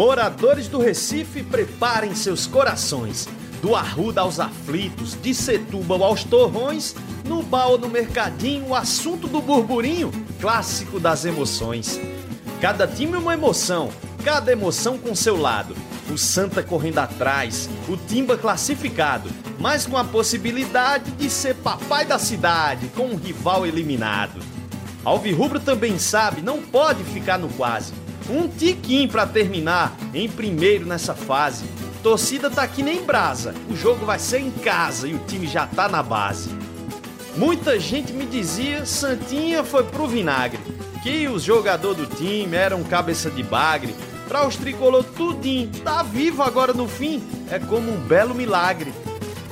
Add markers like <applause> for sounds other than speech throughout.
Moradores do Recife, preparem seus corações. Do Arruda aos aflitos, de Setúbal aos torrões, no baú no mercadinho, o assunto do burburinho, clássico das emoções. Cada time uma emoção, cada emoção com seu lado. O Santa correndo atrás, o Timba classificado, mas com a possibilidade de ser papai da cidade, com um rival eliminado. Alvirrubro também sabe, não pode ficar no quase. Um tiquinho para terminar em primeiro nessa fase. Torcida tá aqui nem brasa. O jogo vai ser em casa e o time já tá na base. Muita gente me dizia Santinha foi pro vinagre, que os jogadores do time eram cabeça de bagre. Pra os tricolor tudinho, tá vivo agora no fim, é como um belo milagre.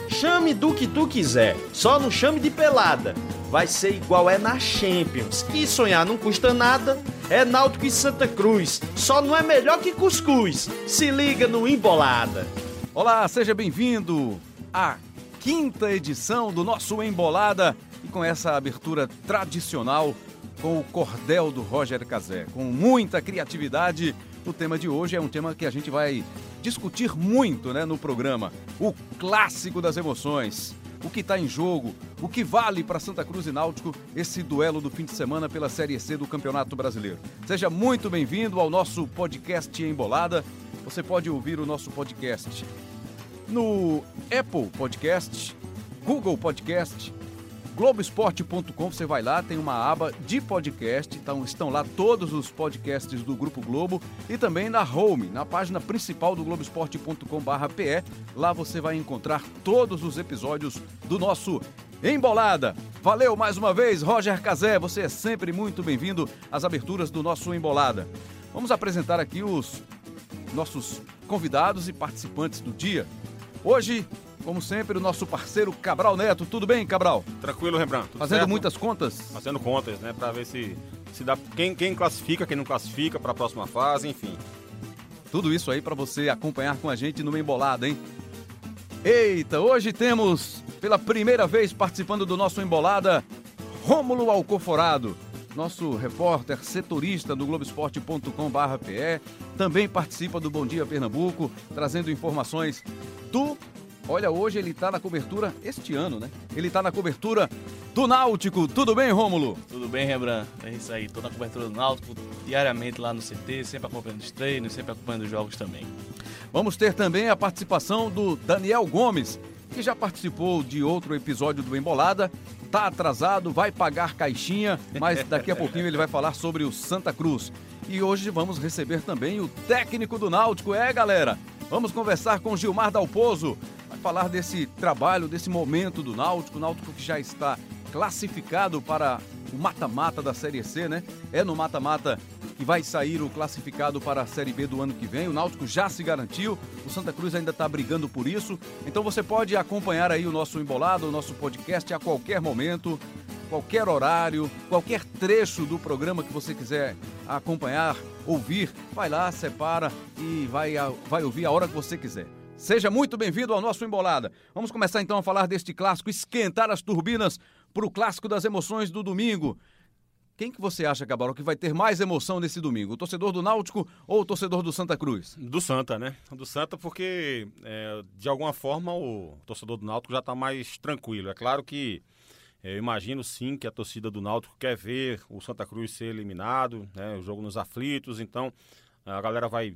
Chame do que tu quiser, só não chame de pelada. Vai ser igual é na Champions. E sonhar não custa nada. É Náutico e Santa Cruz. Só não é melhor que cuscuz. Se liga no Embolada. Olá, seja bem-vindo à quinta edição do nosso Embolada e com essa abertura tradicional com o cordel do Roger Cazé. Com muita criatividade, o tema de hoje é um tema que a gente vai discutir muito né, no programa. O clássico das emoções. O que está em jogo, o que vale para Santa Cruz e Náutico esse duelo do fim de semana pela Série C do Campeonato Brasileiro. Seja muito bem-vindo ao nosso podcast Embolada. Você pode ouvir o nosso podcast no Apple Podcast, Google Podcast, Globoesporte.com, você vai lá, tem uma aba de podcast, então estão lá todos os podcasts do Grupo Globo e também na home, na página principal do globoesporte.com/pe. Lá você vai encontrar todos os episódios do nosso Embolada. Valeu mais uma vez, Roger Cazé, você é sempre muito bem-vindo às aberturas do nosso Embolada. Vamos apresentar aqui os nossos convidados e participantes do dia. Hoje como sempre, o nosso parceiro Cabral Neto. Tudo bem, Cabral? Tranquilo, Rembrandt. Fazendo certo? muitas contas? Fazendo contas, né? Pra ver se, se dá quem, quem classifica, quem não classifica para a próxima fase, enfim. Tudo isso aí para você acompanhar com a gente no Embolada, hein? Eita, hoje temos, pela primeira vez participando do nosso Embolada, Rômulo Alcoforado, nosso repórter setorista do Globoesporte.com/pe, também participa do Bom Dia Pernambuco, trazendo informações do Olha, hoje ele está na cobertura, este ano, né? Ele está na cobertura do Náutico. Tudo bem, Rômulo? Tudo bem, Rembrandt. É isso aí. Estou na cobertura do Náutico diariamente lá no CT, sempre acompanhando os treinos, sempre acompanhando os jogos também. Vamos ter também a participação do Daniel Gomes, que já participou de outro episódio do Embolada. Tá atrasado, vai pagar caixinha, mas daqui a <laughs> pouquinho ele vai falar sobre o Santa Cruz. E hoje vamos receber também o técnico do Náutico, é, galera? Vamos conversar com Gilmar Dalpozo, falar desse trabalho, desse momento do Náutico, Náutico que já está classificado para o mata-mata da Série C, né? É no mata-mata que vai sair o classificado para a Série B do ano que vem. O Náutico já se garantiu, o Santa Cruz ainda está brigando por isso. Então você pode acompanhar aí o nosso embolado, o nosso podcast a qualquer momento, qualquer horário, qualquer trecho do programa que você quiser acompanhar, ouvir, vai lá, separa e vai, vai ouvir a hora que você quiser. Seja muito bem-vindo ao nosso Embolada. Vamos começar então a falar deste clássico, esquentar as turbinas para o clássico das emoções do domingo. Quem que você acha, Cabarol, que vai ter mais emoção nesse domingo? O torcedor do Náutico ou o torcedor do Santa Cruz? Do Santa, né? Do Santa porque, é, de alguma forma, o torcedor do Náutico já está mais tranquilo. É claro que é, eu imagino sim que a torcida do Náutico quer ver o Santa Cruz ser eliminado, né? o jogo nos aflitos, então a galera vai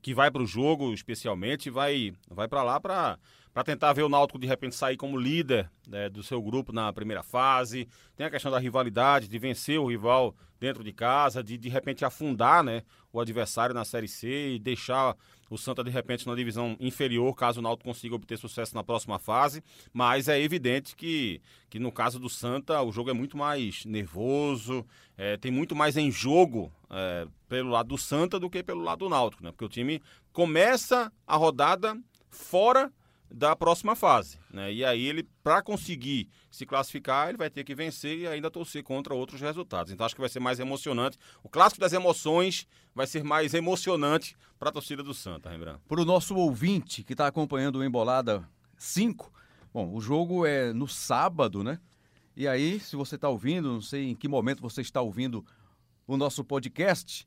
que vai para o jogo, especialmente, vai vai para lá para para tentar ver o Náutico de repente sair como líder né, do seu grupo na primeira fase. Tem a questão da rivalidade, de vencer o rival dentro de casa, de de repente afundar né, o adversário na Série C e deixar o Santa de repente na divisão inferior, caso o Náutico consiga obter sucesso na próxima fase. Mas é evidente que, que no caso do Santa o jogo é muito mais nervoso, é, tem muito mais em jogo é, pelo lado do Santa do que pelo lado do Náutico, né? Porque o time começa a rodada fora da próxima fase. Né? E aí ele, para conseguir se classificar, ele vai ter que vencer e ainda torcer contra outros resultados. Então acho que vai ser mais emocionante. O clássico das emoções vai ser mais emocionante para a torcida do Santa, lembrando. Para o nosso ouvinte que está acompanhando o Embolada 5, bom, o jogo é no sábado, né? E aí, se você está ouvindo, não sei em que momento você está ouvindo o nosso podcast,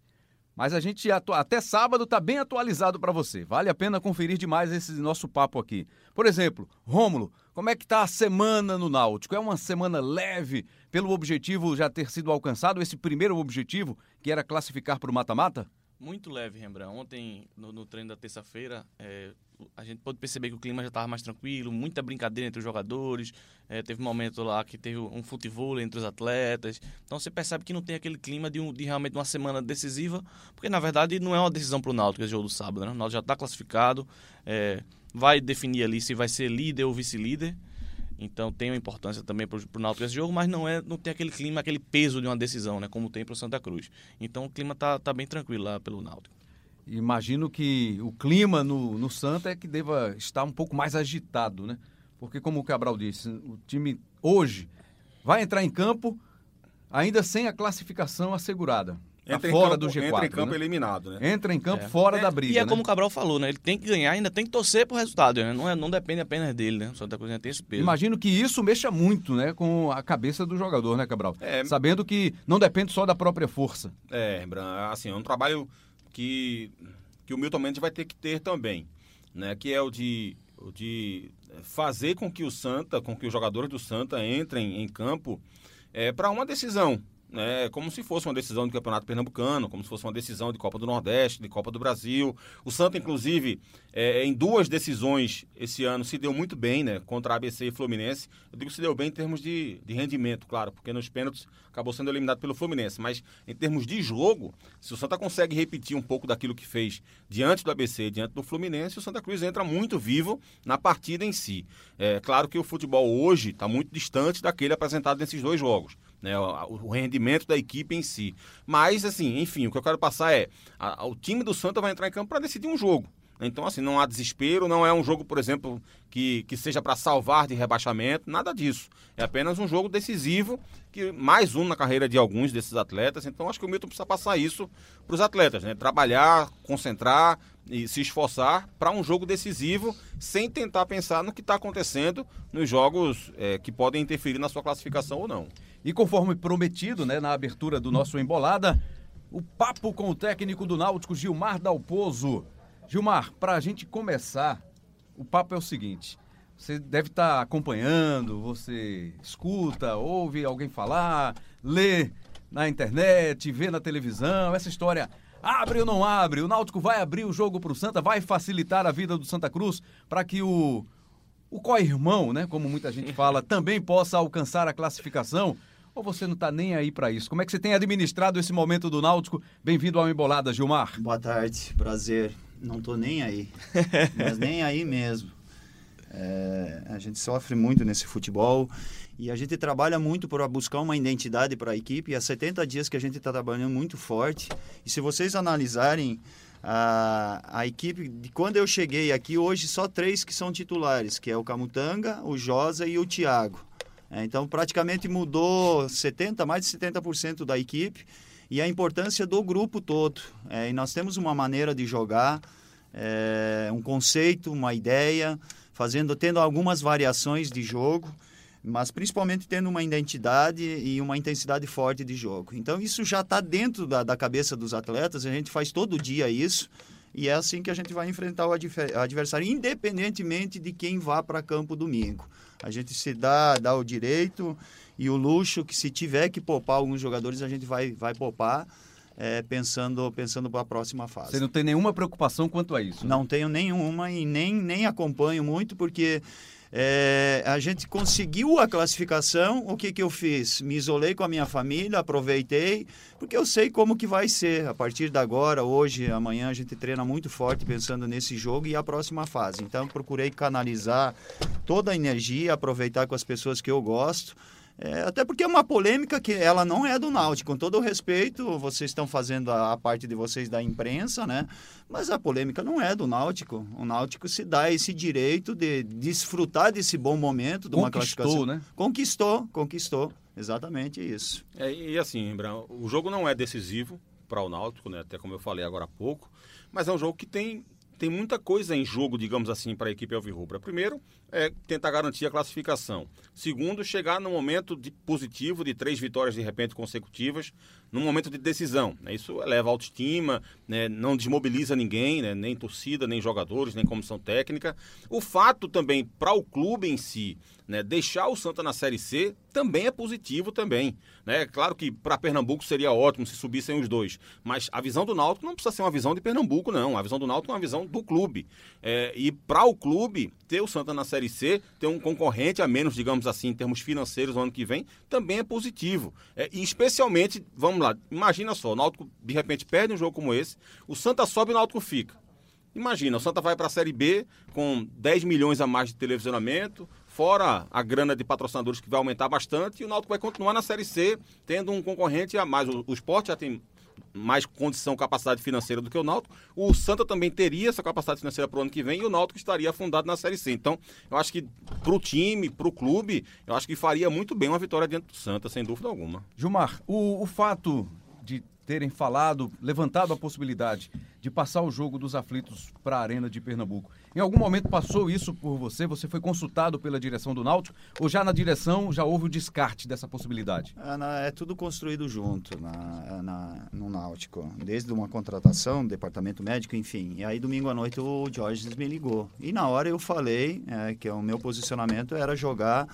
Mas a gente até sábado está bem atualizado para você. Vale a pena conferir demais esse nosso papo aqui. Por exemplo, Rômulo, como é que está a semana no Náutico? É uma semana leve pelo objetivo já ter sido alcançado, esse primeiro objetivo, que era classificar para o mata-mata? Muito leve, Rembrandt. Ontem, no, no treino da terça-feira, é, a gente pode perceber que o clima já estava mais tranquilo, muita brincadeira entre os jogadores. É, teve um momento lá que teve um futebol entre os atletas. Então você percebe que não tem aquele clima de, um, de realmente uma semana decisiva, porque na verdade não é uma decisão para o Náutico esse jogo do sábado. Né? O Náutico já está classificado, é, vai definir ali se vai ser líder ou vice-líder. Então tem uma importância também para o Náutico esse jogo, mas não é não tem aquele clima, aquele peso de uma decisão, né, como tem para o Santa Cruz. Então o clima tá, tá bem tranquilo lá pelo Náutico. Imagino que o clima no, no Santa é que deva estar um pouco mais agitado, né? Porque como o Cabral disse, o time hoje vai entrar em campo ainda sem a classificação assegurada. Tá entra fora campo, do G4. Entra em campo né? eliminado, né? Entra em campo é. fora é, da briga. E é né? como o Cabral falou, né? Ele tem que ganhar, ainda tem que torcer pro resultado, né? Não, é, não depende apenas dele, né? Santa Cruz tem esse peso. Imagino que isso mexa muito, né? Com a cabeça do jogador, né, Cabral? É, Sabendo que não depende só da própria força. É, assim, é um trabalho que, que o Milton Mendes vai ter que ter também, né? Que é o de, o de fazer com que o Santa, com que os jogadores do Santa entrem em campo é, para uma decisão, né, como se fosse uma decisão do Campeonato Pernambucano, como se fosse uma decisão de Copa do Nordeste, de Copa do Brasil. O Santa, inclusive, é, em duas decisões esse ano se deu muito bem, né, contra ABC e Fluminense. Eu digo se deu bem em termos de, de rendimento, claro, porque nos pênaltis acabou sendo eliminado pelo Fluminense. Mas em termos de jogo, se o Santa consegue repetir um pouco daquilo que fez diante do ABC, diante do Fluminense, o Santa Cruz entra muito vivo na partida em si. É claro que o futebol hoje está muito distante daquele apresentado nesses dois jogos né, o, rendimento da equipe em si. Mas, assim, enfim, o que eu quero passar é: a, a, o time do Santa vai entrar em campo para decidir um jogo. Então, assim, não há desespero, não é um jogo, por exemplo, que, que seja para salvar de rebaixamento, nada disso. É apenas um jogo decisivo, que mais um na carreira de alguns desses atletas. Então, acho que o Milton precisa passar isso para os atletas, né? Trabalhar, concentrar e se esforçar para um jogo decisivo, sem tentar pensar no que está acontecendo nos jogos é, que podem interferir na sua classificação ou não. E conforme prometido, né, na abertura do nosso Embolada, o papo com o técnico do Náutico, Gilmar Dalpozo. Gilmar, para a gente começar, o papo é o seguinte. Você deve estar tá acompanhando, você escuta, ouve alguém falar, lê na internet, vê na televisão, essa história abre ou não abre, o Náutico vai abrir o jogo para o Santa, vai facilitar a vida do Santa Cruz para que o, o co-irmão, né, como muita gente fala, também possa alcançar a classificação. Ou você não está nem aí para isso? Como é que você tem administrado esse momento do Náutico? Bem-vindo ao Embolada, Gilmar. Boa tarde, prazer. Não estou nem aí, <laughs> mas nem aí mesmo. É, a gente sofre muito nesse futebol e a gente trabalha muito para buscar uma identidade para a equipe. E há 70 dias que a gente está trabalhando muito forte. E se vocês analisarem a, a equipe de quando eu cheguei aqui, hoje só três que são titulares, que é o Camutanga, o Josa e o Thiago. É, então, praticamente mudou 70, mais de 70% da equipe e a importância do grupo todo. É, e nós temos uma maneira de jogar, é, um conceito, uma ideia, fazendo, tendo algumas variações de jogo, mas principalmente tendo uma identidade e uma intensidade forte de jogo. Então, isso já está dentro da, da cabeça dos atletas, a gente faz todo dia isso. E é assim que a gente vai enfrentar o adversário, independentemente de quem vá para campo domingo. A gente se dá, dá o direito e o luxo que se tiver que poupar alguns jogadores, a gente vai, vai poupar. É, pensando pensando para a próxima fase. Você não tem nenhuma preocupação quanto a isso? Né? Não tenho nenhuma e nem, nem acompanho muito, porque é, a gente conseguiu a classificação, o que, que eu fiz? Me isolei com a minha família, aproveitei, porque eu sei como que vai ser. A partir de agora, hoje, amanhã, a gente treina muito forte pensando nesse jogo e a próxima fase. Então, procurei canalizar toda a energia, aproveitar com as pessoas que eu gosto. É, até porque é uma polêmica que ela não é do Náutico. Com todo o respeito, vocês estão fazendo a, a, parte de vocês da imprensa, né? Mas a polêmica não é do Náutico. O Náutico se dá esse direito de desfrutar desse bom momento de uma classificação. né? Conquistou, conquistou. Exatamente isso. É, e assim, o jogo não é decisivo para o Náutico, né? Até como eu falei agora há pouco, mas é um jogo que tem tem muita coisa em jogo, digamos assim, para a equipe Alvirrubra. Primeiro, é tentar garantir a classificação. Segundo, chegar no momento de positivo de três vitórias de repente consecutivas, no momento de decisão. Né? Isso eleva a autoestima, né? não desmobiliza ninguém, né? nem torcida, nem jogadores, nem comissão técnica. O fato também para o clube em si, né? deixar o Santa na Série C também é positivo também. Né? Claro que para Pernambuco seria ótimo se subissem os dois, mas a visão do Náutico não precisa ser uma visão de Pernambuco, não. A visão do Náutico é uma visão do clube. É, e para o clube, ter o Santa na Série C, ter um concorrente a menos, digamos assim, em termos financeiros no ano que vem, também é positivo. É, e especialmente, vamos lá, imagina só, o Náutico de repente perde um jogo como esse, o Santa sobe e o Náutico fica. Imagina, o Santa vai para a Série B com 10 milhões a mais de televisionamento, fora a grana de patrocinadores que vai aumentar bastante, e o Náutico vai continuar na Série C, tendo um concorrente a mais. O, o esporte já tem mais condição, capacidade financeira do que o Náutico. O Santa também teria essa capacidade financeira para o ano que vem e o Náutico estaria afundado na Série C. Então, eu acho que para o time, para o clube, eu acho que faria muito bem uma vitória diante do Santa, sem dúvida alguma. Gilmar, o, o fato terem falado, levantado a possibilidade de passar o jogo dos aflitos para a Arena de Pernambuco. Em algum momento passou isso por você? Você foi consultado pela direção do Náutico? Ou já na direção já houve o descarte dessa possibilidade? É, é tudo construído junto na, na, no Náutico. Desde uma contratação, departamento médico, enfim. E aí domingo à noite o Jorge me ligou. E na hora eu falei é, que o meu posicionamento era jogar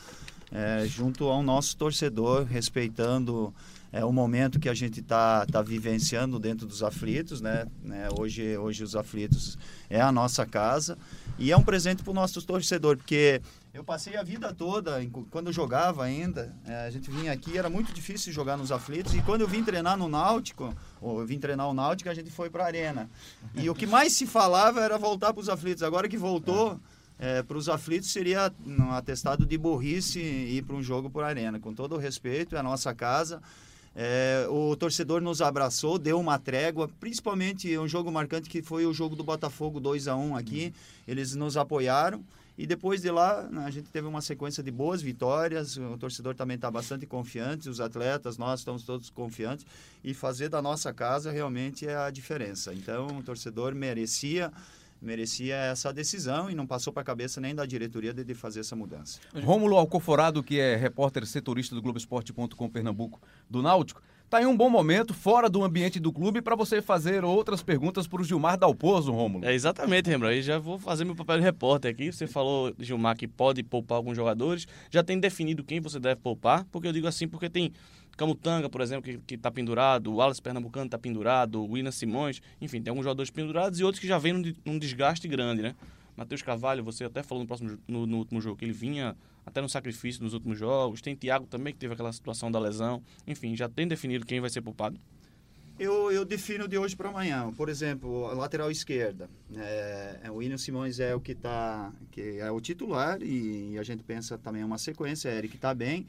é, junto ao nosso torcedor, respeitando é o momento que a gente está tá vivenciando dentro dos aflitos, né? né? Hoje, hoje os aflitos é a nossa casa e é um presente para o nosso torcedor, porque eu passei a vida toda, quando eu jogava ainda, é, a gente vinha aqui, era muito difícil jogar nos aflitos, e quando eu vim treinar no Náutico, ou eu vim treinar o Náutico, a gente foi para a arena. E o que mais se falava era voltar para os aflitos. Agora que voltou, é, para os aflitos seria um atestado de burrice ir para um jogo por arena. Com todo o respeito, é a nossa casa. É, o torcedor nos abraçou, deu uma trégua, principalmente um jogo marcante que foi o jogo do Botafogo 2 a 1 aqui. Uhum. Eles nos apoiaram e depois de lá né, a gente teve uma sequência de boas vitórias. O torcedor também está bastante confiante, os atletas, nós estamos todos confiantes e fazer da nossa casa realmente é a diferença. Então o torcedor merecia merecia essa decisão e não passou para a cabeça nem da diretoria de, de, fazer essa mudança. Rômulo Alcoforado, que é repórter setorista do Globoesporte.com Pernambuco do Náutico, está em um bom momento fora do ambiente do clube para você fazer outras perguntas para o Gilmar Dalpozo, Rômulo. É exatamente, Rembrandt. E já vou fazer meu papel de repórter aqui. Você falou, Gilmar, que pode poupar alguns jogadores. Já tem definido quem você deve poupar, porque eu digo assim porque tem Camutanga, por exemplo, que está pendurado, o Wallace Pernambucano está pendurado, o William Simões, enfim, tem alguns jogadores pendurados e outros que já vêm num, num desgaste grande, né? Matheus Carvalho, você até falou no, próximo, no, no, último jogo que ele vinha até no sacrifício nos últimos jogos. Tem Thiago também, que teve aquela situação da lesão. Enfim, já tem definido quem vai ser poupado? Eu, eu defino de hoje para amanhã. Por exemplo, a lateral esquerda. É, é, o William Simões é o que está que é o titular e, e, a gente pensa também uma sequência. Eric está bem.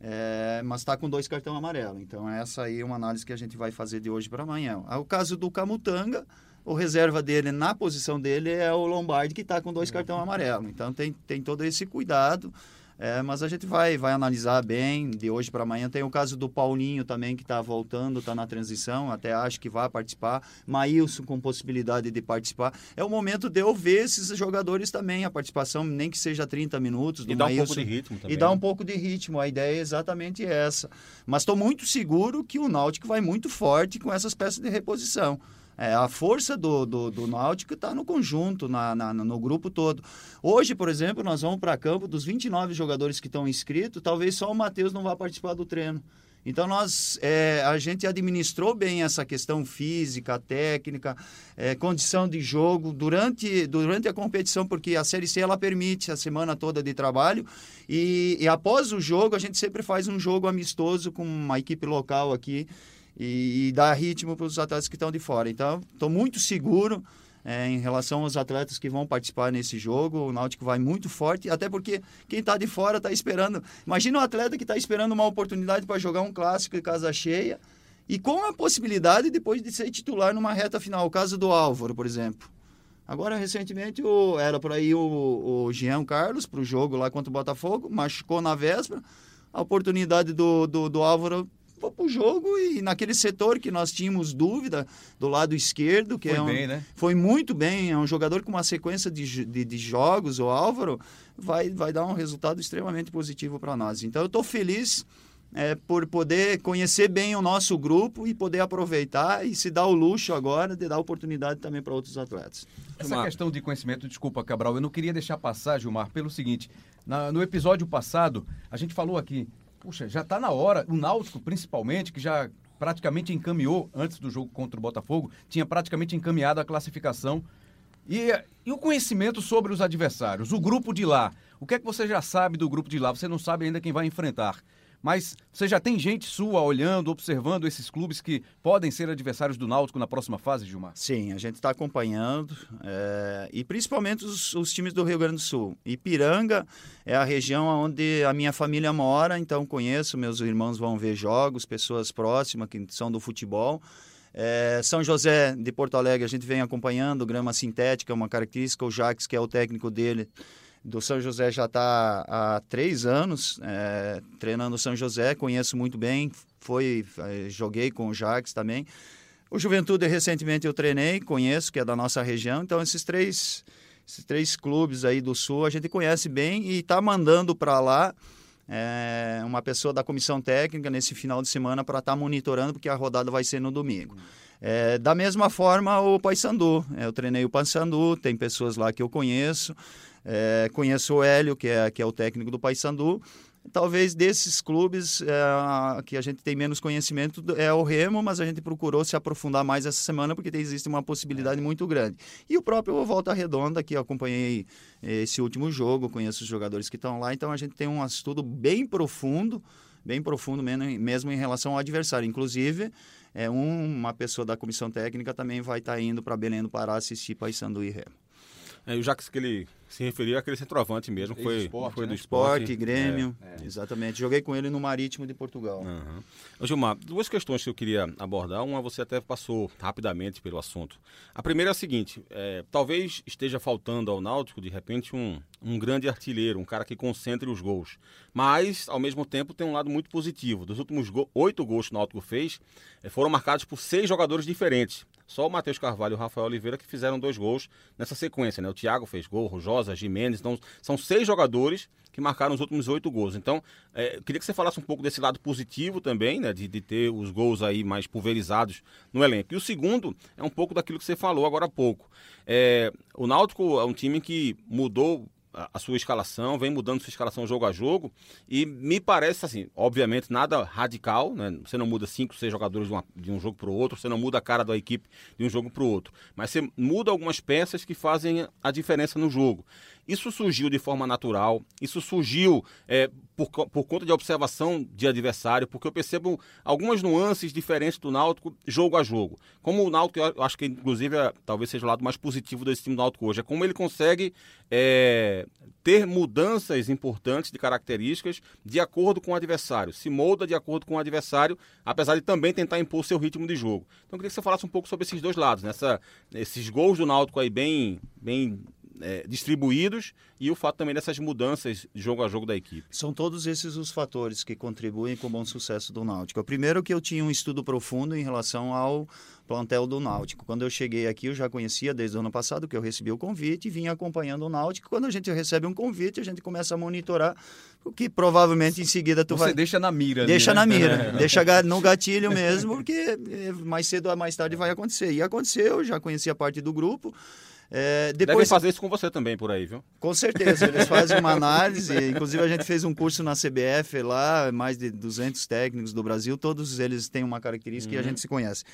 É, mas está com dois cartões amarelos. Então, essa aí é uma análise que a gente vai fazer de hoje para amanhã. O caso do Camutanga, o reserva dele na posição dele é o Lombardi, que está com dois cartões amarelos. Então, tem, tem todo esse cuidado. É, mas a gente vai, vai analisar bem de hoje para amanhã. Tem o caso do Paulinho também, que está voltando, está na transição, até acho que vai participar. Maílson com possibilidade de participar. É o momento de eu ver esses jogadores também, a participação, nem que seja 30 minutos. Do e dá um pouco de ritmo também. E dá um né? pouco de ritmo. A ideia é exatamente essa. Mas estou muito seguro que o Náutico vai muito forte com essas peças de reposição. É, a força do, do, do Náutico está no conjunto, na, na, no grupo todo. Hoje, por exemplo, nós vamos para campo, dos 29 jogadores que estão inscritos, talvez só o Matheus não vá participar do treino. Então, nós, é, a gente administrou bem essa questão física, técnica, é, condição de jogo durante, durante a competição, porque a Série C ela permite a semana toda de trabalho. E, e após o jogo, a gente sempre faz um jogo amistoso com uma equipe local aqui e, e dar ritmo para os atletas que estão de fora. Então, estou muito seguro é, em relação aos atletas que vão participar nesse jogo. O Náutico vai muito forte, até porque quem está de fora está esperando. Imagina um atleta que está esperando uma oportunidade para jogar um clássico em casa cheia e com a possibilidade depois de ser titular numa reta final. O caso do Álvaro, por exemplo. Agora, recentemente, o, era por aí o, o Jean Carlos para o jogo lá contra o Botafogo, machucou na véspera. A oportunidade do, do, do Álvaro vou pro jogo e naquele setor que nós tínhamos dúvida, do lado esquerdo, que Foi é um, bem, né? foi muito bem, é um jogador com uma sequência de, de, de jogos, o Álvaro, vai, vai dar um resultado extremamente positivo para nós. Então eu estou feliz é, por poder conhecer bem o nosso grupo e poder aproveitar e se dar o luxo agora de dar oportunidade também para outros atletas. Essa Gilmar. questão de conhecimento, desculpa, Cabral, eu não queria deixar passar, Gilmar, pelo seguinte: na- no episódio passado, a gente falou aqui, puxa, já está na hora, o Náutico principalmente, que já praticamente encaminhou antes do jogo contra o Botafogo, tinha praticamente encaminhado a classificação. E, e o conhecimento sobre os adversários, o grupo de lá. O que é que você já sabe do grupo de lá? Você não sabe ainda quem vai enfrentar. Mas você já tem gente sua olhando, observando esses clubes que podem ser adversários do Náutico na próxima fase, Gilmar? Sim, a gente está acompanhando, é, e principalmente os, os times do Rio Grande do Sul. Ipiranga é a região onde a minha família mora, então conheço, meus irmãos vão ver jogos, pessoas próximas que são do futebol. É, São José de Porto Alegre a gente vem acompanhando, grama sintética é uma característica, o Jaques, que é o técnico dele, do São José já está há três anos é, treinando o São José, conheço muito bem, foi, eh, joguei com o Jaques também. O Juventude, recentemente eu treinei, conheço, que é da nossa região. Então, esses três, esses três clubes aí do Sul a gente conhece bem e está mandando para lá é, uma pessoa da comissão técnica nesse final de semana para estar monitorando, porque a rodada vai ser no domingo. É, da mesma forma, o Paysandu. É, eu treinei o Paysandu, tem pessoas lá que eu conheço. É, conheço o Hélio, que é, que é o técnico do Paysandu. Talvez desses clubes é, que a gente tem menos conhecimento é o Remo, mas a gente procurou se aprofundar mais essa semana porque existe uma possibilidade muito grande. E o próprio Volta Redonda, que eu acompanhei esse último jogo, conheço os jogadores que estão lá, então a gente tem um estudo bem profundo, bem profundo mesmo em relação ao adversário. Inclusive, é, um- uma pessoa da comissão técnica também vai estar indo para Belém do Pará assistir Paysandu e Remo. É, o Jacques que ele se referiu àquele centroavante mesmo, foi, Ex-esporte, foi do né? esporte. Esporte, Grêmio, exatamente. Joguei com ele no Marítimo de Portugal. Ô, Gilmar, duas questões que eu queria abordar. Uma você até passou rapidamente pelo assunto. A primeira é a seguinte: é, talvez esteja faltando ao Náutico, de repente, um, um grande artilheiro, um cara que concentre os gols. Mas, ao mesmo tempo, tem um lado muito positivo. Dos últimos go- oito gols que o Náutico fez, eh, foram marcados por seis jogadores diferentes. Só o Matheus Carvalho e o Rafael Oliveira que fizeram dois gols nessa sequência, né? O Thiago fez gol, o Josa, Jimenez. Então, são seis jogadores que marcaram os últimos oito gols. Então, eu queria que você falasse um pouco desse lado positivo também, né? De, de ter os gols aí mais pulverizados no elenco. E o segundo é um pouco daquilo que você falou agora há pouco. Eh, o Náutico é um time que mudou a sua escalação, vem mudando sua escalação jogo a jogo e me parece assim, obviamente nada radical, né? Você não muda cinco, seis jogadores de, uma- de um jogo para o outro, você não muda a cara da equipe de um jogo para o outro, mas você muda algumas peças que fazem a diferença no jogo. Isso surgiu de forma natural, isso surgiu é, por, por conta de observação de adversário, porque eu percebo algumas nuances diferentes do Náutico jogo a jogo. Como o Náutico, eu acho que inclusive é, talvez seja o lado mais positivo desse time do Náutico hoje, é como ele consegue é, ter mudanças importantes de características de acordo com o adversário, se molda de acordo com o adversário, apesar de também tentar impor seu ritmo de jogo. Então eu queria que você falasse um pouco sobre esses dois lados, nessa, esses gols do Náutico aí bem, bem é, distribuídos e o fato também dessas mudanças de jogo a jogo da equipe. São todos esses os fatores que contribuem com o bom sucesso do Náutico. O primeiro que eu tinha um estudo profundo em relação ao plantel do Náutico. Quando eu cheguei aqui, eu já conhecia desde o ano passado que eu recebi o convite e vinha acompanhando o Náutico. Quando a gente recebe um convite, a gente começa a monitorar, o que provavelmente em seguida tu Você vai deixa na mira. Deixa né? na mira, <laughs> deixa no gatilho mesmo, porque eh, mais cedo ou mais tarde vai acontecer. E aconteceu, já conheci a parte do grupo. É, Devem depois, fazer isso com você também por aí, viu? com certeza, eles fazem uma análise. <laughs> Inclusive, a gente fez um curso na CBF lá, mais de 200 técnicos do Brasil, todos eles têm uma característica e a gente se conhece.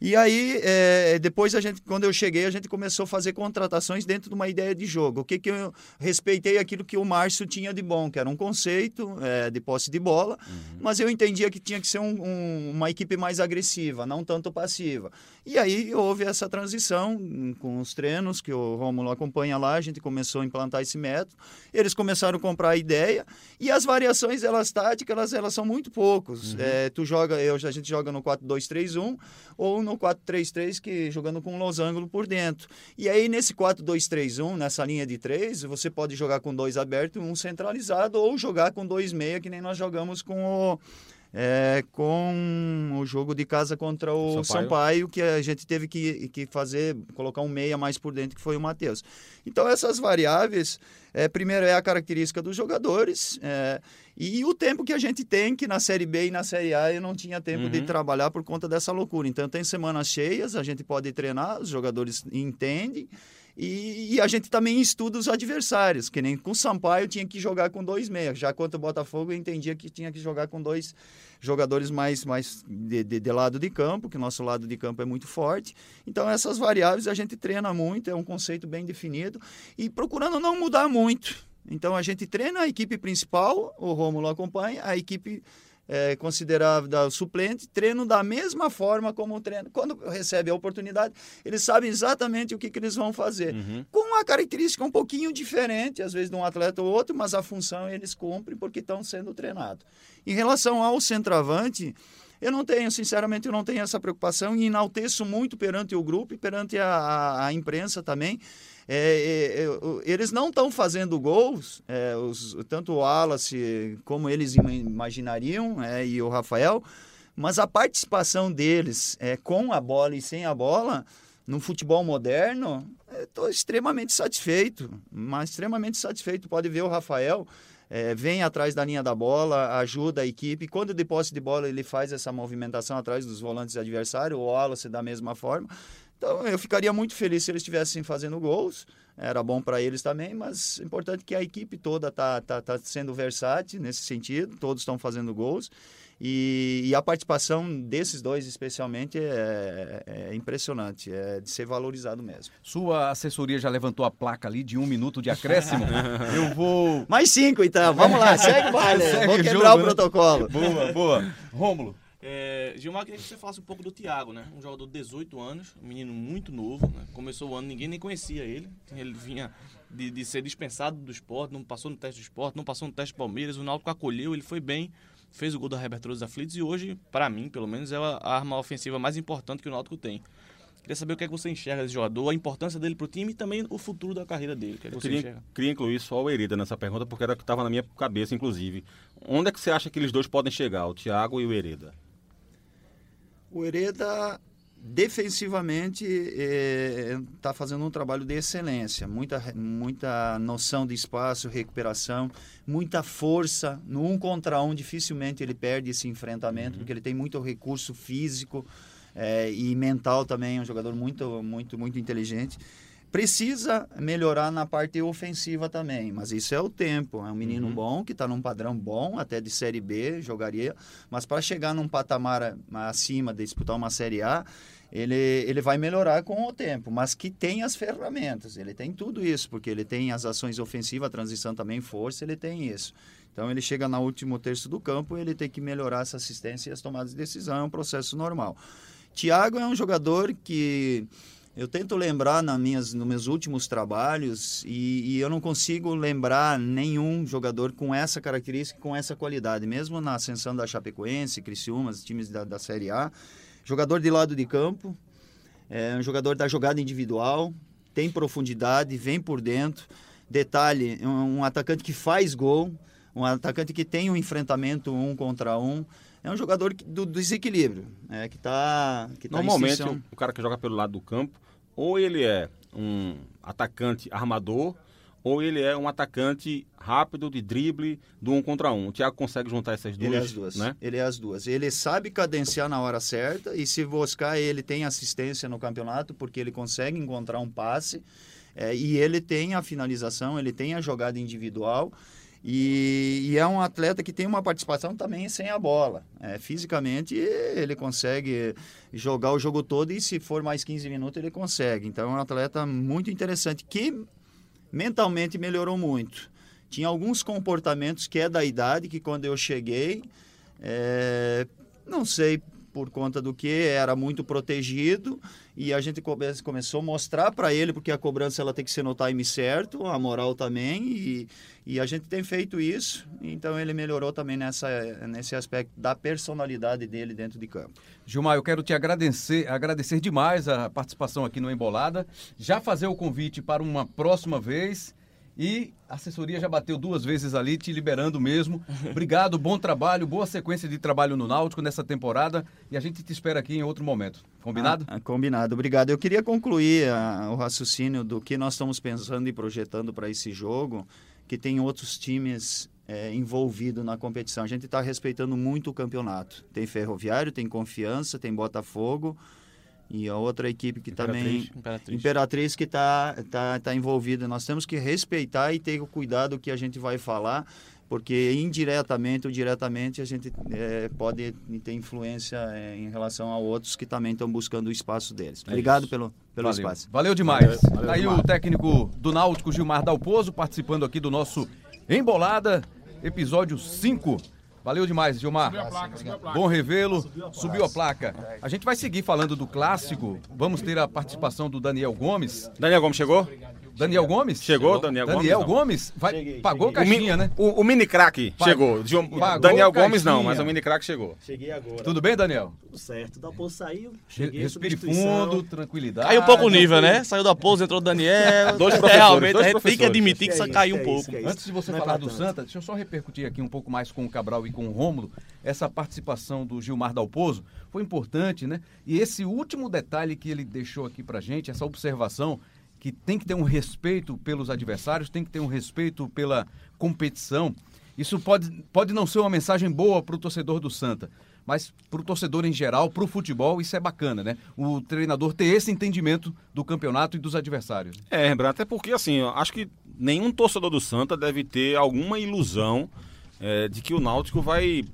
E aí, é, depois, a gente, quando eu cheguei, a gente começou a fazer contratações dentro de uma ideia de jogo. O que, que eu respeitei aquilo que o Márcio tinha de bom, que era um conceito é, de posse de bola, mas eu entendia que tinha que ser um- um- uma equipe mais agressiva, não tanto passiva. E aí houve essa transição hum, com os treinos que o Rômulo acompanha lá, a gente começou a implantar esse método. Eles começaram a comprar a ideia e as variações elas táticas elas, elas são muito poucos. É, tu joga, eu, a gente joga no 4-2-3-1 ou no 4-3-3 que jogando com um losango por dentro. E aí nesse 4-2-3-1, nessa linha de três, você pode jogar com dois abertos, um centralizado ou jogar com dois meia que nem nós jogamos com o é, com no jogo de casa contra o Sampaio. Sampaio, que a gente teve que, que fazer, colocar um meia mais por dentro, que foi o Matheus. Então, essas variáveis, é, primeiro é a característica dos jogadores é, e o tempo que a gente tem, que na Série B e na Série A eu não tinha tempo de Uhum. trabalhar por conta dessa loucura. Então, tem semanas cheias, a gente pode treinar, os jogadores entendem. E, e a gente também estuda os adversários, que nem com o Sampaio tinha que jogar com dois meias. Já contra o Botafogo eu entendia que tinha que jogar com dois jogadores mais, mais de, de, de lado de campo, que o nosso lado de campo é muito forte. Então essas variáveis a gente treina muito, é um conceito bem definido e procurando não mudar muito. Então a gente treina a equipe principal, o Rômulo acompanha, a equipe é, considerada suplente, treino da mesma forma como treino. Quando recebe a oportunidade, eles sabem exatamente o que, que eles vão fazer. Uhum. Com uma característica um pouquinho diferente, às vezes de um atleta ou outro, mas a função eles cumprem porque estão sendo treinados. Em relação ao centroavante, eu não tenho, sinceramente, eu não tenho essa preocupação e enalteço muito perante o grupo e perante a, a, a imprensa também. É, é, é, eles não estão fazendo gols, é, os- tanto o Wallace como eles ima- imaginariam, e o Rafael, mas a participação deles com a bola e sem a bola no futebol moderno, estou extremamente satisfeito, mas extremamente satisfeito. Pode ver o Rafael, é, vem atrás da linha da bola, ajuda a equipe. Quando de posse de bola ele faz essa movimentação atrás dos volantes adversários, o Wallace da mesma forma. Então eu ficaria muito feliz se eles estivessem fazendo gols. Era bom para eles também, mas é importante que a equipe toda tá, tá, tá sendo versátil nesse sentido, todos estão fazendo gols. E, e a participação desses dois, especialmente, é, é impressionante, é de ser valorizado mesmo. Sua assessoria já levantou a placa ali de um minuto de acréscimo. <laughs> Eu vou. Mais cinco, então. Vamos lá, segue o baile. <laughs> Segue Vou o quebrar jogo, o né? protocolo. Boa, boa. <laughs> Rômulo. É, Gilmar, queria que você falasse um pouco do Thiago, né? Um jogador de 18 anos, um menino muito novo, né? Começou o ano, ninguém nem conhecia ele. Ele vinha de, de ser dispensado do esporte, não passou no teste do esporte, não passou no teste do Palmeiras, o Náutico acolheu, ele foi bem, fez o gol da Herbert dos Aflitos e hoje, para mim, pelo menos, é a arma ofensiva mais importante que o Náutico tem. Queria saber o que é que você enxerga desse jogador, a importância dele pro time e também o futuro da carreira dele. O que é que Eu queria, queria incluir só o Hereda nessa pergunta, porque era o que estava na minha cabeça, inclusive. Onde é que você acha que eles dois podem chegar, o Thiago e o Hereda? O Hereda, defensivamente, está fazendo um trabalho de excelência. Muita, muita noção de espaço, recuperação, muita força. No um contra um, dificilmente ele perde esse enfrentamento, porque ele tem muito recurso físico eh, e mental também. É um jogador muito, muito, muito inteligente. Precisa melhorar na parte ofensiva também, mas isso é o tempo. É um menino Uhum. bom, que está num padrão bom, até de Série B, jogaria. Mas para chegar num patamar acima de disputar uma Série A, ele, ele vai melhorar com o tempo, mas que tem as ferramentas. Ele tem tudo isso, porque ele tem as ações ofensivas, a transição também, força, ele tem isso. Então ele chega no último terço do campo, ele tem que melhorar essa assistência e as tomadas de decisão, é um processo normal. Thiago é um jogador que eu tento lembrar nas minhas, nos meus últimos trabalhos e, e eu não consigo lembrar nenhum jogador com essa característica, com essa qualidade. Mesmo na ascensão da Chapecoense, Criciúma, os times da, da Série A. Jogador de lado de campo, é um jogador da jogada individual, tem profundidade, vem por dentro. Detalhe, um, um atacante que faz gol, um atacante que tem um enfrentamento um contra um. É um jogador do, desequilíbrio, é, que está que tá em Normalmente, o cara que joga pelo lado do campo, ou ele é um atacante armador, ou ele é um atacante rápido de drible do um contra um. O Thiago consegue juntar essas duas, Ele é as duas. né? Ele é as duas. Ele sabe cadenciar na hora certa e se buscar ele tem assistência no campeonato porque ele consegue encontrar um passe é, e ele tem a finalização, ele tem a jogada individual e, e é um atleta que tem uma participação também sem a bola. É, fisicamente ele consegue jogar o jogo todo e se for mais 15 minutos ele consegue. Então é um atleta muito interessante que mentalmente melhorou muito. Tinha alguns comportamentos que é da idade, que quando eu cheguei, é, não sei por conta do que, era muito protegido e a gente come, começou a mostrar para ele, porque a cobrança ela tem que ser no time certo, a moral também, e, e a gente tem feito isso, então ele melhorou também nessa, nesse aspecto da personalidade dele dentro de campo. Gilmar, eu quero te agradecer, agradecer demais a participação aqui no Embolada, já fazer o convite para uma próxima vez E a assessoria já bateu duas vezes ali, te liberando mesmo. <laughs> Obrigado, bom trabalho, boa sequência de trabalho no Náutico nessa temporada. E a gente te espera aqui em outro momento. Combinado? Ah, combinado, obrigado. Eu queria concluir ah, o raciocínio do que nós estamos pensando e projetando para esse jogo, que tem outros times é, envolvidos na competição. A gente está respeitando muito o campeonato. Tem Ferroviário, tem Confiança, tem Botafogo e a outra equipe que Imperatriz, também Imperatriz. Imperatriz que está tá, tá envolvida. Nós temos que respeitar e ter o cuidado que a gente vai falar, porque indiretamente ou diretamente a gente é, pode ter influência é, em relação a outros que também estão buscando o espaço deles. Obrigado pelo, pelo Valeu. espaço. Valeu demais. Valeu, valeu Tá aí demais. o técnico do Náutico, Gilmar Dalpozo, participando aqui do nosso Embolada, episódio 5. Valeu demais, Gilmar. Bom revê-lo. Subiu a placa. A gente vai seguir falando do clássico. Vamos ter a participação do Daniel Gomes. Daniel Gomes chegou? Daniel Gomes? Chegou, Daniel Gomes, Daniel não. Gomes? Vai, pagou O, caixinha, mi- né? o, o mini craque chegou. Pagou Daniel Gomes não, caixinha. mas o mini craque chegou. Cheguei agora. Tudo bem, Daniel? Tudo certo. Da Pô saiu, cheguei, Respire fundo, tranquilidade. Caiu um pouco o nível, né? Saiu da pouso, entrou o Daniel. <laughs> Dois É, professores, Realmente, dois a gente tem que professores. admitir que Que é isso, caiu um é pouco. é. Antes de você Não falar do tanto. Santa, deixa eu só repercutir aqui um pouco mais com o Cabral e com o Rômulo. Essa participação do Gilmar Dalpozo foi importante, né? E esse último detalhe que ele deixou aqui pra gente, essa observação que tem que ter um respeito pelos adversários, tem que ter um respeito pela competição. Isso pode, pode não ser uma mensagem boa para o torcedor do Santa, mas para o torcedor em geral, para o futebol, isso é bacana, né? O treinador ter esse entendimento do campeonato e dos adversários. É, Rembrandt, até porque assim, acho que nenhum torcedor do Santa deve ter alguma ilusão é, de que o Náutico vai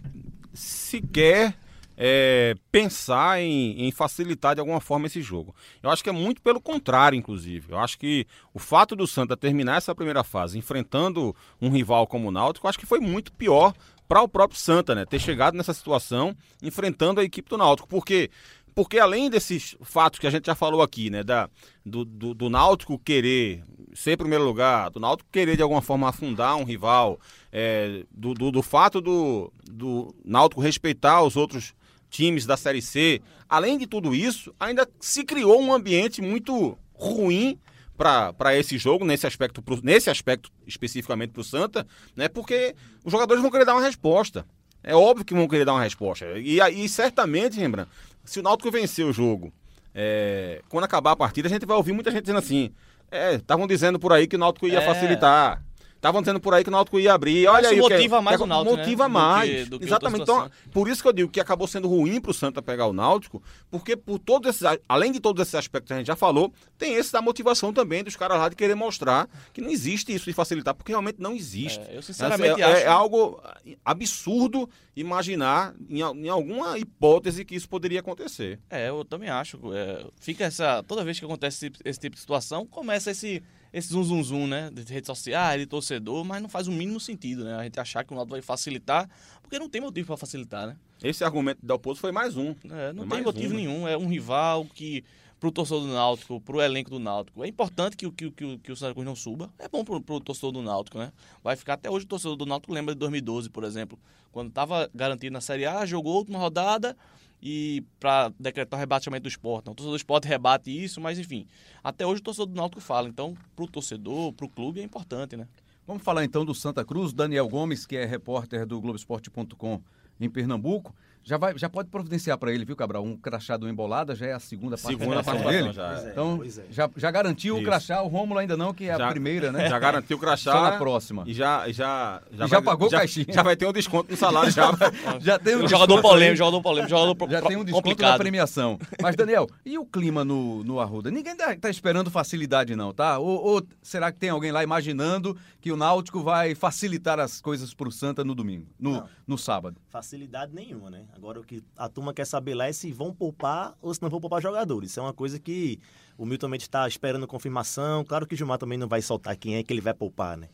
sequer é, pensar em, em facilitar de alguma forma esse jogo. Eu acho que é muito pelo contrário, inclusive. Eu acho que o fato do Santa terminar essa primeira fase enfrentando um rival como o Náutico, eu acho que foi muito pior para o próprio Santa, né? Ter chegado nessa situação enfrentando a equipe do Náutico, porque porque além desses fatos que a gente já falou aqui, né, da, do, do, do Náutico querer ser primeiro lugar, do Náutico querer de alguma forma afundar um rival, é, do, do, do fato do, do Náutico respeitar os outros times da Série C, além de tudo isso, ainda se criou um ambiente muito ruim para esse jogo, nesse aspecto, pro- nesse aspecto especificamente para o Santa, né, porque os jogadores vão querer dar uma resposta. É óbvio que vão querer dar uma resposta. E aí, certamente, Rembrandt, se o Náutico vencer o jogo, é, quando acabar a partida, a gente vai ouvir muita gente dizendo assim: é, estavam dizendo por aí que o Náutico ia É. facilitar. Estavam dizendo por aí que o Náutico ia abrir. Olha Isso aí, o que- motiva mais que- o Náutico, né? Motiva Do que- mais. do que Exatamente. Então, por isso que eu digo que acabou sendo ruim pro Santa pegar o Náutico, porque por todos esses, além de todos esses aspectos que a gente já falou, tem esse da motivação também dos caras lá de querer mostrar que não existe isso de facilitar, porque realmente não existe. É, eu sinceramente é, é acho- algo absurdo imaginar em, em alguma hipótese que isso poderia acontecer. É, eu também acho. é, fica essa. Toda vez que acontece esse, esse tipo de situação, começa esse, esse zum zum zum, né? De redes sociais, de torcedor, mas não faz o mínimo sentido, né? A gente achar que o Náutico vai facilitar, porque não tem motivo para facilitar, né? Esse argumento da oposto foi mais um. É, não Foi tem motivo um, né? nenhum. É um rival que, pro torcedor do Náutico, pro elenco do Náutico, é importante que, o- que, que, que o Santa Cruz não suba. É bom pro, pro torcedor do Náutico, né? Vai ficar até hoje o torcedor do Náutico lembra de 2012, por exemplo, quando estava garantido na Série A, jogou última rodada e para decretar o rebatimento do esporte. Então, o torcedor do esporte rebate isso, mas enfim, até hoje o torcedor do Náutico fala. Então, pro torcedor, pro clube é importante, né? Vamos falar então do Santa Cruz, Daniel Gomes, que é repórter do Globoesporte.com em Pernambuco. Já, vai, já pode providenciar para ele, viu, Cabral? Um crachá do Embolada, já é a segunda Segunda participação participação dele. já. É, Então, é. já, já garantiu o Isso. crachá, o Rômulo ainda não, que é a Já- primeira, né? <laughs> Já garantiu o crachá. Só na próxima. E já, já, E já pagou já, caixinha. Já vai ter um desconto no salário já. <laughs> Já tem um O jogador desconto polêmico, jogador polêmico, jogador <laughs> pro- Já tem um desconto na complicado. premiação. Mas, Daniel, e o clima no, no Arruda? Ninguém tá, tá esperando facilidade, não, tá? Ou, ou será que tem alguém lá imaginando que o Náutico vai facilitar as coisas pro Santa no domingo, no, Não. no sábado? Facilidade nenhuma, né? Agora o que a turma quer saber lá é se vão poupar ou se não vão poupar jogadores. Isso é uma coisa que o Milton também está esperando confirmação. Claro que o Gilmar também não vai soltar quem é que ele vai poupar, né?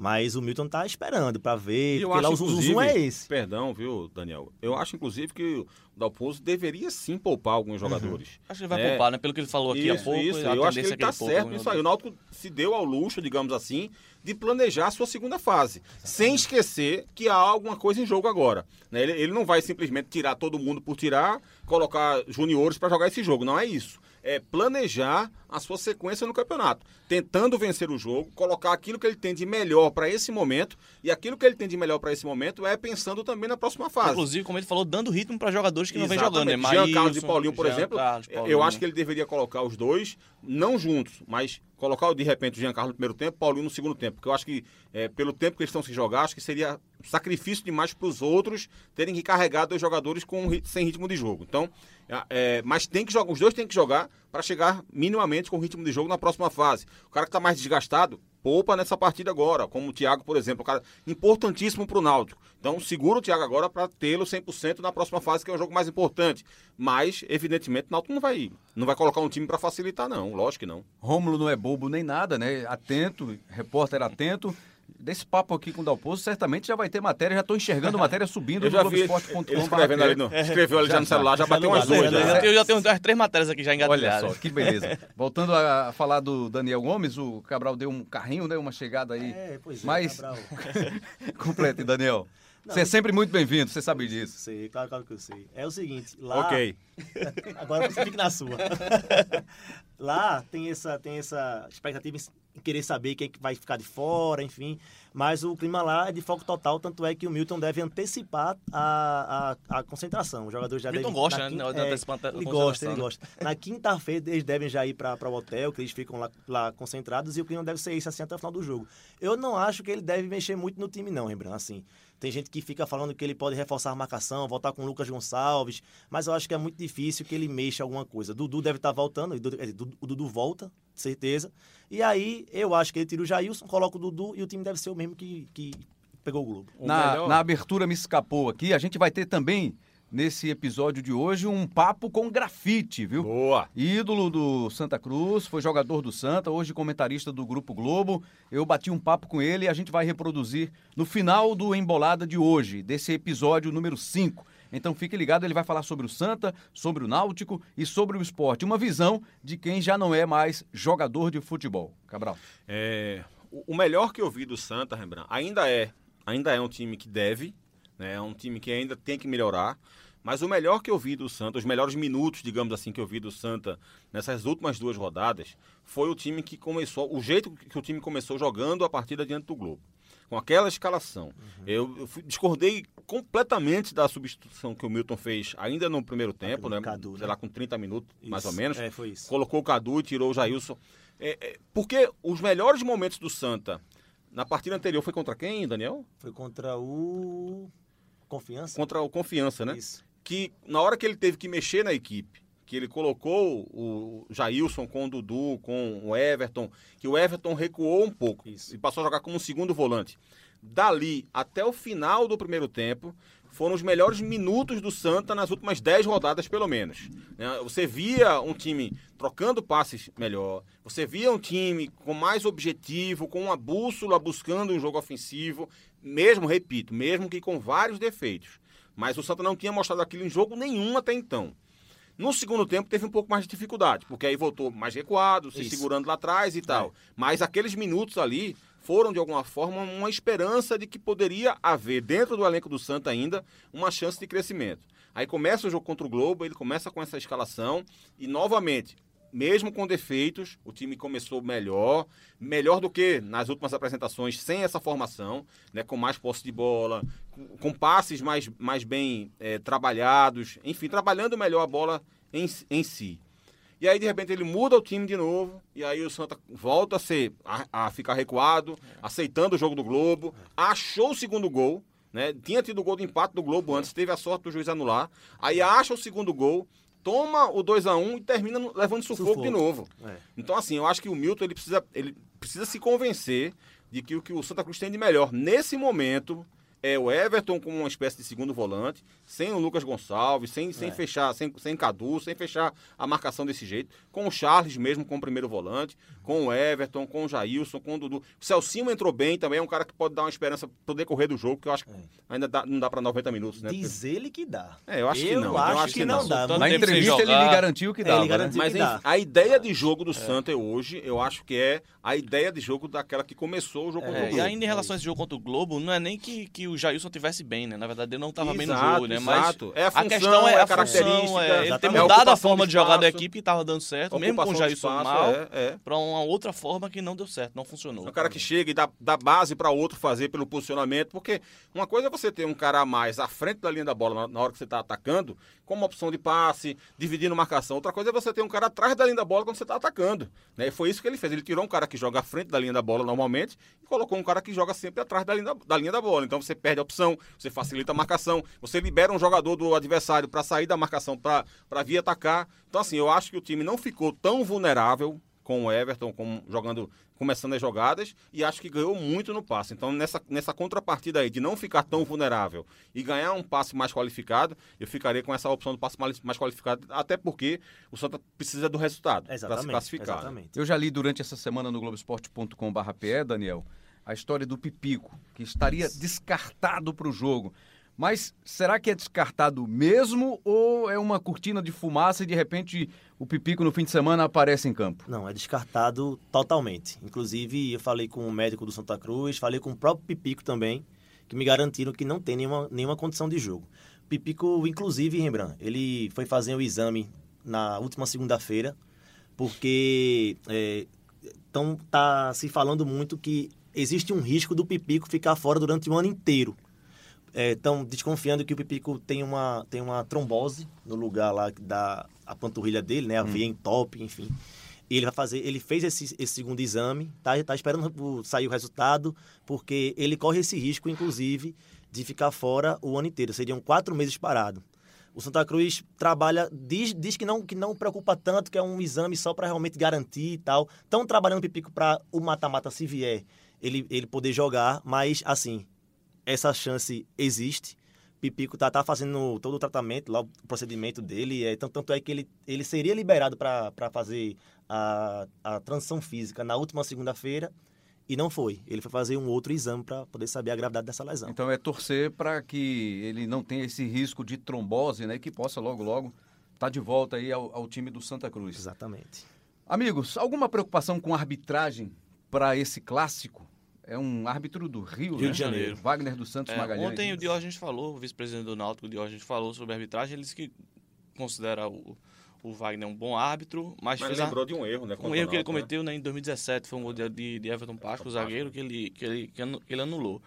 Mas o Milton tá esperando para ver, eu porque lá acho, o zum zum é esse. Perdão, viu, Daniel? Eu acho, inclusive, que o Dalpozo deveria sim poupar alguns jogadores. Acho que ele vai É. poupar, né? Pelo que ele falou aqui há isso, pouco. isso. Eu acho que tendência ele é tá certo nisso aí. O Náutico se deu ao luxo, digamos assim, de planejar a sua segunda fase, sem esquecer que há alguma coisa em jogo agora. né? Ele, ele não vai simplesmente tirar todo mundo por tirar, colocar juniores para jogar esse jogo, não é isso. É planejar a sua sequência no campeonato, tentando vencer o jogo, colocar aquilo que ele tem de melhor para esse momento, e aquilo que ele tem de melhor para esse momento é pensando também na próxima fase. Inclusive, como ele falou, dando ritmo para jogadores que não vem jogando. Né? Exatamente. Jean Carlos e Paulinho, por Jean exemplo, Carlos, eu Paulinho. acho que ele deveria colocar os dois, não juntos, mas colocar de repente o Jean Carlos no primeiro tempo, Paulinho no segundo tempo, porque eu acho que é, pelo tempo que eles estão se jogar, acho que seria sacrifício demais para os outros terem que carregar dois jogadores com sem ritmo de jogo. Então, é, é, mas tem que jogar, os dois têm que jogar para chegar minimamente com ritmo de jogo na próxima fase. O cara que está mais desgastado, poupa nessa partida agora, como o Thiago, por exemplo, cara importantíssimo para o Náutico. Então, segura o Thiago agora para tê-lo 100% na próxima fase, que é o jogo mais importante. Mas, evidentemente, o Náutico não vai, não vai colocar um time para facilitar, não. Lógico que não. Rômulo não é bobo nem nada, né? Atento, repórter atento. Desse papo aqui com o Dalpozo, certamente já vai ter matéria, já estou enxergando <laughs> matéria subindo Eu no já vi ele, Globoesporte.com. escrevendo ali no, escreveu ali já, no celular, já, bateu umas no duas. já. Eu já tenho- eu já tenho umas três matérias aqui já Olha engatilhadas. só, que beleza. <laughs> Voltando a falar do Daniel Gomes, o Cabral deu um carrinho, né? Uma chegada aí. É, pois é, Mas, Cabral. <laughs> completa, Daniel. Não, Você é sempre muito bem-vindo, você sabe disso. Sei, claro, claro que eu sei. É o seguinte, lá... Ok. Agora você fica na sua. Lá tem essa, tem essa expectativa querer saber quem é que vai ficar de fora, enfim. Mas o clima lá é de foco total, tanto é que o Milton deve antecipar a, a, a concentração. Os jogadores já Milton devem... gosta, né, quinta- antecipar a Ele gosta, ele né? gosta. Na quinta-feira eles devem já ir para o hotel, que eles ficam lá, lá concentrados, e o clima deve ser isso assim até o final do jogo. Eu não acho que ele deve mexer muito no time, não, Rembrandt. Assim, tem gente que fica falando que ele pode reforçar a marcação, voltar com o Lucas Gonçalves, mas eu acho que é muito difícil que ele mexa alguma coisa. Dudu deve estar voltando, dizer, Dudu- o Dudu volta, certeza. E aí eu acho que ele tira o Jailson, coloca o Dudu e o time deve ser o mesmo que, que pegou o Globo. Na, melhor- na abertura me escapou aqui, a gente vai ter também, nesse episódio de hoje, um papo com grafite, viu? Boa. Ídolo do Santa Cruz, foi jogador do Santa, hoje comentarista do Grupo Globo. Eu bati um papo com ele e a gente vai reproduzir no final do Embolada de hoje, desse episódio número 5. Então fique ligado, ele vai falar sobre o Santa, sobre o Náutico e sobre o esporte. Uma visão de quem já não é mais jogador de futebol. Cabral. É, o melhor que eu vi do Santa, Rembrandt, ainda é, ainda é um time que deve, né? É um time que ainda tem que melhorar. Mas o melhor que eu vi do Santa, os melhores minutos, digamos assim, que eu vi do Santa nessas últimas duas rodadas, foi o time que começou, o jeito que o time começou jogando a partida diante do Globo. Com aquela escalação. Eu, eu fui- discordei completamente da substituição que o Milton fez ainda no primeiro tempo, né? Cadu, Sei né? lá, com 30 minutos, mais ou Isso. menos É, foi isso. colocou o Cadu e tirou o Jailson. É, é, porque os melhores momentos do Santa na partida anterior foi contra quem, Daniel? Foi contra o Confiança? Contra o Confiança, né? Isso. Que na hora que ele teve que mexer na equipe, que ele colocou o Jailson com o Dudu, com o Everton, que o Everton recuou um pouco Isso. e passou a jogar como um segundo volante. Dali até o final do primeiro tempo, foram os melhores minutos do Santa nas últimas 10 rodadas, pelo menos. né? Você via um time trocando passes melhor, você via um time com mais objetivo, com uma bússola buscando um jogo ofensivo, mesmo, repito, mesmo que com vários defeitos. Mas o Santa não tinha mostrado aquilo em jogo nenhum até então. No segundo tempo teve um pouco mais de dificuldade, porque aí voltou mais recuado, se Isso. segurando lá atrás e tal. Mas aqueles minutos ali foram, de alguma forma, uma esperança de que poderia haver, dentro do elenco do Santa ainda, uma chance de crescimento. Aí começa o jogo contra o Globo, ele começa com essa escalação e, novamente, mesmo com defeitos, o time começou melhor, melhor do que nas últimas apresentações, sem essa formação, né, com mais posse de bola, com, passes mais, mais bem eh, trabalhados, enfim, trabalhando melhor a bola em, em si. E aí, de repente, ele muda o time de novo, e aí o Santa volta a, ser, a, a ficar recuado, aceitando o jogo do Globo, achou o segundo gol, né? Tinha tido o gol de empate do Globo antes, teve a sorte do juiz anular, aí acha o segundo gol, toma o 2 a 1 e termina levando sufoco, Sufoco. de novo. É. Então, assim, eu acho que o Milton ele precisa, ele precisa se convencer de que o que o Santa Cruz tem de melhor nesse momento é o Everton como uma espécie de segundo volante, sem o Lucas Gonçalves, sem, sem É. fechar, sem, sem Cadu, sem fechar a marcação desse jeito, com o Charles mesmo como primeiro volante, com o Everton, com o Jailson, com o Dudu. O Celcinho entrou bem também, é um cara que pode dar uma esperança pro decorrer do jogo, que eu acho que ainda dá- não dá para 90 minutos, né? Diz ele que dá. É, eu acho que Eu não. acho eu acho que que não não. dá. Tanto Na entrevista ele me garantiu que É, ele dava, né? garantiu. Mas que dá. a ideia de jogo do Santa hoje, eu acho que é a ideia de jogo daquela que começou o jogo contra o É, e Globo. ainda em relação a esse jogo contra o Globo, não é nem que, que o Jailson tivesse bem, né? Na verdade, ele não estava bem no jogo, né? Mas exato. É a função, questão é, é a a característica, é, ele ter mudado a forma de de jogar da equipe que estava dando certo, mesmo com o Jailson espaço, mal, é, é. para uma outra forma que não deu certo, não funcionou. É um cara que chega e dá, dá base para outro fazer pelo posicionamento, porque uma coisa é você ter um cara a mais à frente da linha da bola na, na hora que você está atacando, como opção de passe, dividindo marcação. Outra coisa é você ter um cara atrás da linha da bola quando você está atacando. Né? E foi isso que ele fez. Ele tirou um cara que joga à frente da linha da bola normalmente e colocou um cara que joga sempre atrás da linha da, da linha da bola. Então você perde a opção, você facilita a marcação, você libera um jogador do adversário para sair da marcação para vir atacar. Então, assim, eu acho que o time não ficou tão vulnerável com o Everton, com, jogando, começando as jogadas, e acho que ganhou muito no passe. Então, nessa, nessa contrapartida aí de não ficar tão vulnerável e ganhar um passe mais qualificado, eu ficaria com essa opção do passe mais, mais qualificado, até porque o Santa precisa do resultado para se classificar. exatamente. Eu já li durante essa semana no Globoesporte.com/pe, Daniel, a história do Pipico, que estaria descartado para o jogo. Mas será que é descartado mesmo ou é uma cortina de fumaça e de repente o Pipico no fim de semana aparece em campo? Não, é descartado totalmente. Inclusive, eu falei com o médico do Santa Cruz, falei com o próprio Pipico também, que me garantiram que não tem nenhuma, nenhuma condição de jogo. Pipico, inclusive, Rembrandt, ele foi fazer o exame na última segunda-feira, porque então tá se falando muito que existe um risco do Pipico ficar fora durante o ano inteiro. Estão desconfiando que o Pipico tem uma, tem uma trombose no lugar lá da a panturrilha dele, né? A veia entope, enfim. E ele vai fazer, ele fez esse, esse segundo exame, tá, tá esperando sair o resultado, porque ele corre esse risco, inclusive, de ficar fora o ano inteiro. Seriam quatro meses parado. O Santa Cruz trabalha, diz, diz que não que não preocupa tanto, que é um exame só para realmente garantir e tal. Estão trabalhando o Pipico para o mata-mata, se vier, ele, ele poder jogar, mas assim, essa chance existe. Pipico tá, tá fazendo todo o tratamento, lá, o procedimento dele. É, tanto, tanto é que ele, ele seria liberado para fazer a, a transição física na última segunda-feira e não foi. Ele foi fazer um outro exame para poder saber a gravidade dessa lesão. Então é torcer para que ele não tenha esse risco de trombose, né? Que possa logo, logo estar de volta aí ao, ao time do Santa Cruz. Exatamente. Amigos, alguma preocupação com a arbitragem para esse clássico? É um árbitro do Rio, Rio né? de Janeiro. Wagner dos Santos É, Magalhães. ontem o Diógenes falou, o vice-presidente do Náutico, o Diógenes falou sobre a arbitragem, ele disse que considera o, o Wagner um bom árbitro, mas, Mas fez a- lembrou de um erro, né? um erro que ele né? cometeu né, em 2017, foi um gol de, de, de Everton Pasco, o zagueiro, que ele, que, ele, que ele anulou.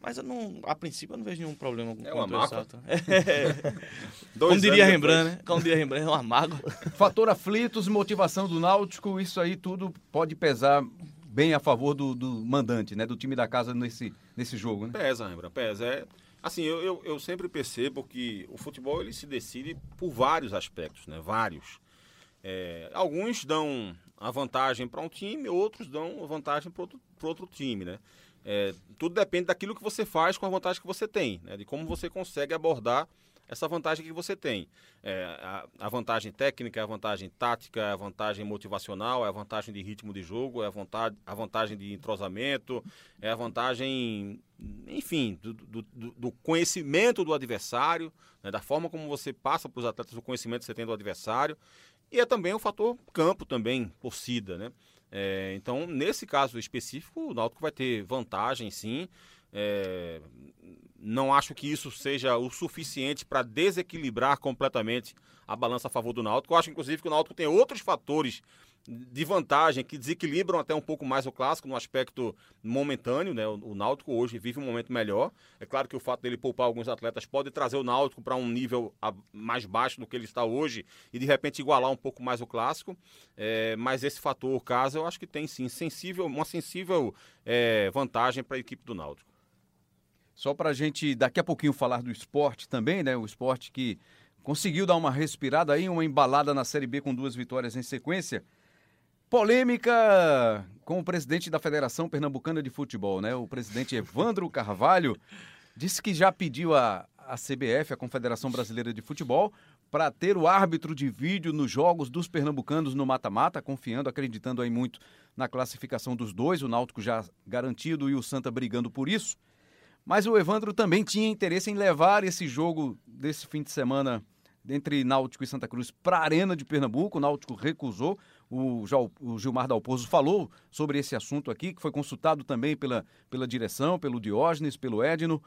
Mas eu não, a princípio eu não vejo nenhum problema com É uma o mágoa. <laughs> Dois Como diria Rembrandt, depois. né? Como diria Rembrandt, é uma mágoa. Fator aflitos, motivação do Náutico, isso aí tudo pode pesar bem a favor do, do mandante, né? Do time da casa nesse, nesse jogo, né? Pesa, Rembrandt, pesa. É, assim, eu, eu, eu sempre percebo que o futebol ele se decide por vários aspectos, né? Vários. É, alguns dão a vantagem para um time, outros dão a vantagem para outro, outro time, né? É, tudo depende daquilo que você faz com a vantagem que você tem, né? De como você consegue abordar essa vantagem que você tem. É, a, a vantagem técnica, a vantagem tática, a vantagem motivacional, é a vantagem de ritmo de jogo, é a, vontade, a vantagem de entrosamento, é a vantagem, enfim, do, do, do- do conhecimento do adversário, né, da forma como você passa para os atletas o conhecimento que você tem do adversário. E é também o fator campo também, torcida, né? É, então, nesse caso específico, o Náutico vai ter vantagem, sim. É, não acho que isso seja o suficiente para desequilibrar completamente a balança a favor do Náutico. Eu acho, inclusive, que o Náutico tem outros fatores de vantagem que desequilibram até um pouco mais o clássico no aspecto momentâneo, né? O, Náutico hoje vive um momento melhor. É claro que o fato dele poupar alguns atletas pode trazer o Náutico para um nível mais baixo do que ele está hoje e de repente igualar um pouco mais o clássico. É, mas esse fator casa eu acho que tem sim sensível, uma sensível é, vantagem para a equipe do Náutico. Só para a gente daqui a pouquinho falar do esporte também, né? O esporte que conseguiu dar uma respirada aí, uma embalada na Série B com duas vitórias em sequência. Polêmica com o presidente da Federação Pernambucana de Futebol, né? O presidente Evandro Carvalho disse que já pediu a, a CBF, a Confederação Brasileira de Futebol, para ter o árbitro de vídeo nos jogos dos pernambucanos no mata-mata, confiando, acreditando aí muito na classificação dos dois, o Náutico já garantido e o Santa brigando por isso. Mas o Evandro também tinha interesse em levar esse jogo desse fim de semana entre Náutico e Santa Cruz para a Arena de Pernambuco. O Náutico recusou. O, o Gilmar Dalpozo falou sobre esse assunto aqui, que foi consultado também pela, pela direção, pelo Diógenes, pelo Edno.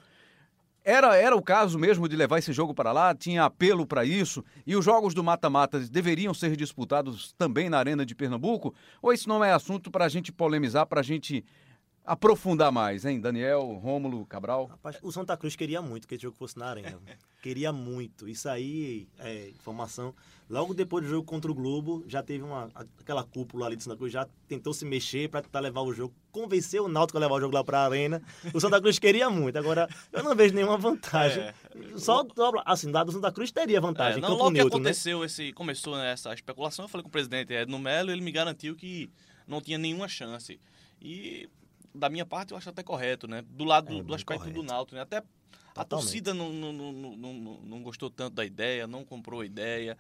Era, era o caso mesmo de levar esse jogo para lá? Tinha apelo para isso? E os jogos do mata-mata deveriam ser disputados também na Arena de Pernambuco? Ou isso não é assunto para a gente polemizar, para a gente aprofundar mais, hein? Daniel, Rômulo, Cabral. Rapaz, o Santa Cruz queria muito que esse jogo fosse na arena. <laughs> queria muito. Isso aí é informação. Logo depois do jogo contra o Globo, já teve uma, aquela cúpula ali do Santa Cruz, já tentou se mexer para tentar levar o jogo, convenceu o Náutico a levar o jogo lá para a arena. O Santa Cruz queria muito. Agora, eu não vejo nenhuma vantagem. É. Só, assim, dado o Santa Cruz teria vantagem. É, não, logo que aconteceu, né? esse, começou essa especulação, eu falei com o presidente Edno Melo, ele me garantiu que não tinha nenhuma chance. E da minha parte, eu acho até correto, né? Do lado é, do, aspecto correto. do Náutico, né? Até a torcida não, não, não, não, não gostou tanto da ideia, não comprou a ideia.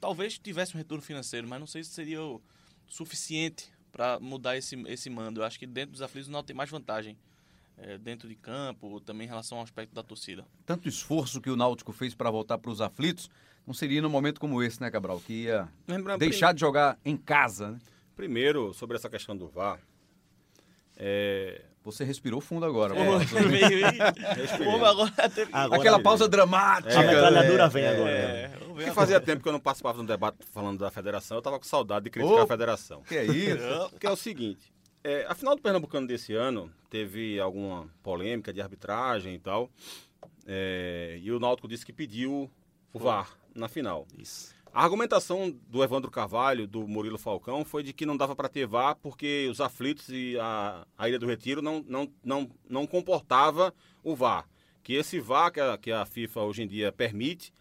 Talvez tivesse um retorno financeiro, mas não sei se seria o suficiente para mudar esse, esse mando. Eu acho que dentro dos aflitos o Náutico tem mais vantagem. É, dentro de campo, também em relação ao aspecto da torcida. Tanto esforço que o Náutico fez para voltar para os aflitos, não seria num momento como esse, né, Cabral? Que ia Lembra, deixar prim... de jogar em casa, né? Primeiro, sobre essa questão do VAR, é... Você respirou fundo agora. É. <laughs> agora, agora Aquela pausa dramática. A metralhadora vem agora. É. Porque fazia tempo que eu não participava de um debate falando da federação, eu estava com saudade de criticar oh, a federação. Que é isso? Porque é o seguinte, é, a final do Pernambucano desse ano teve alguma polêmica de arbitragem e tal, é, e o Náutico disse que pediu o VAR na final. Isso. A argumentação do Evandro Carvalho, do Murilo Falcão, foi de que não dava para ter VAR porque os aflitos e a, a Ilha do Retiro não, não, não, não comportava o VAR. Que esse VAR que a, que a FIFA hoje em dia permite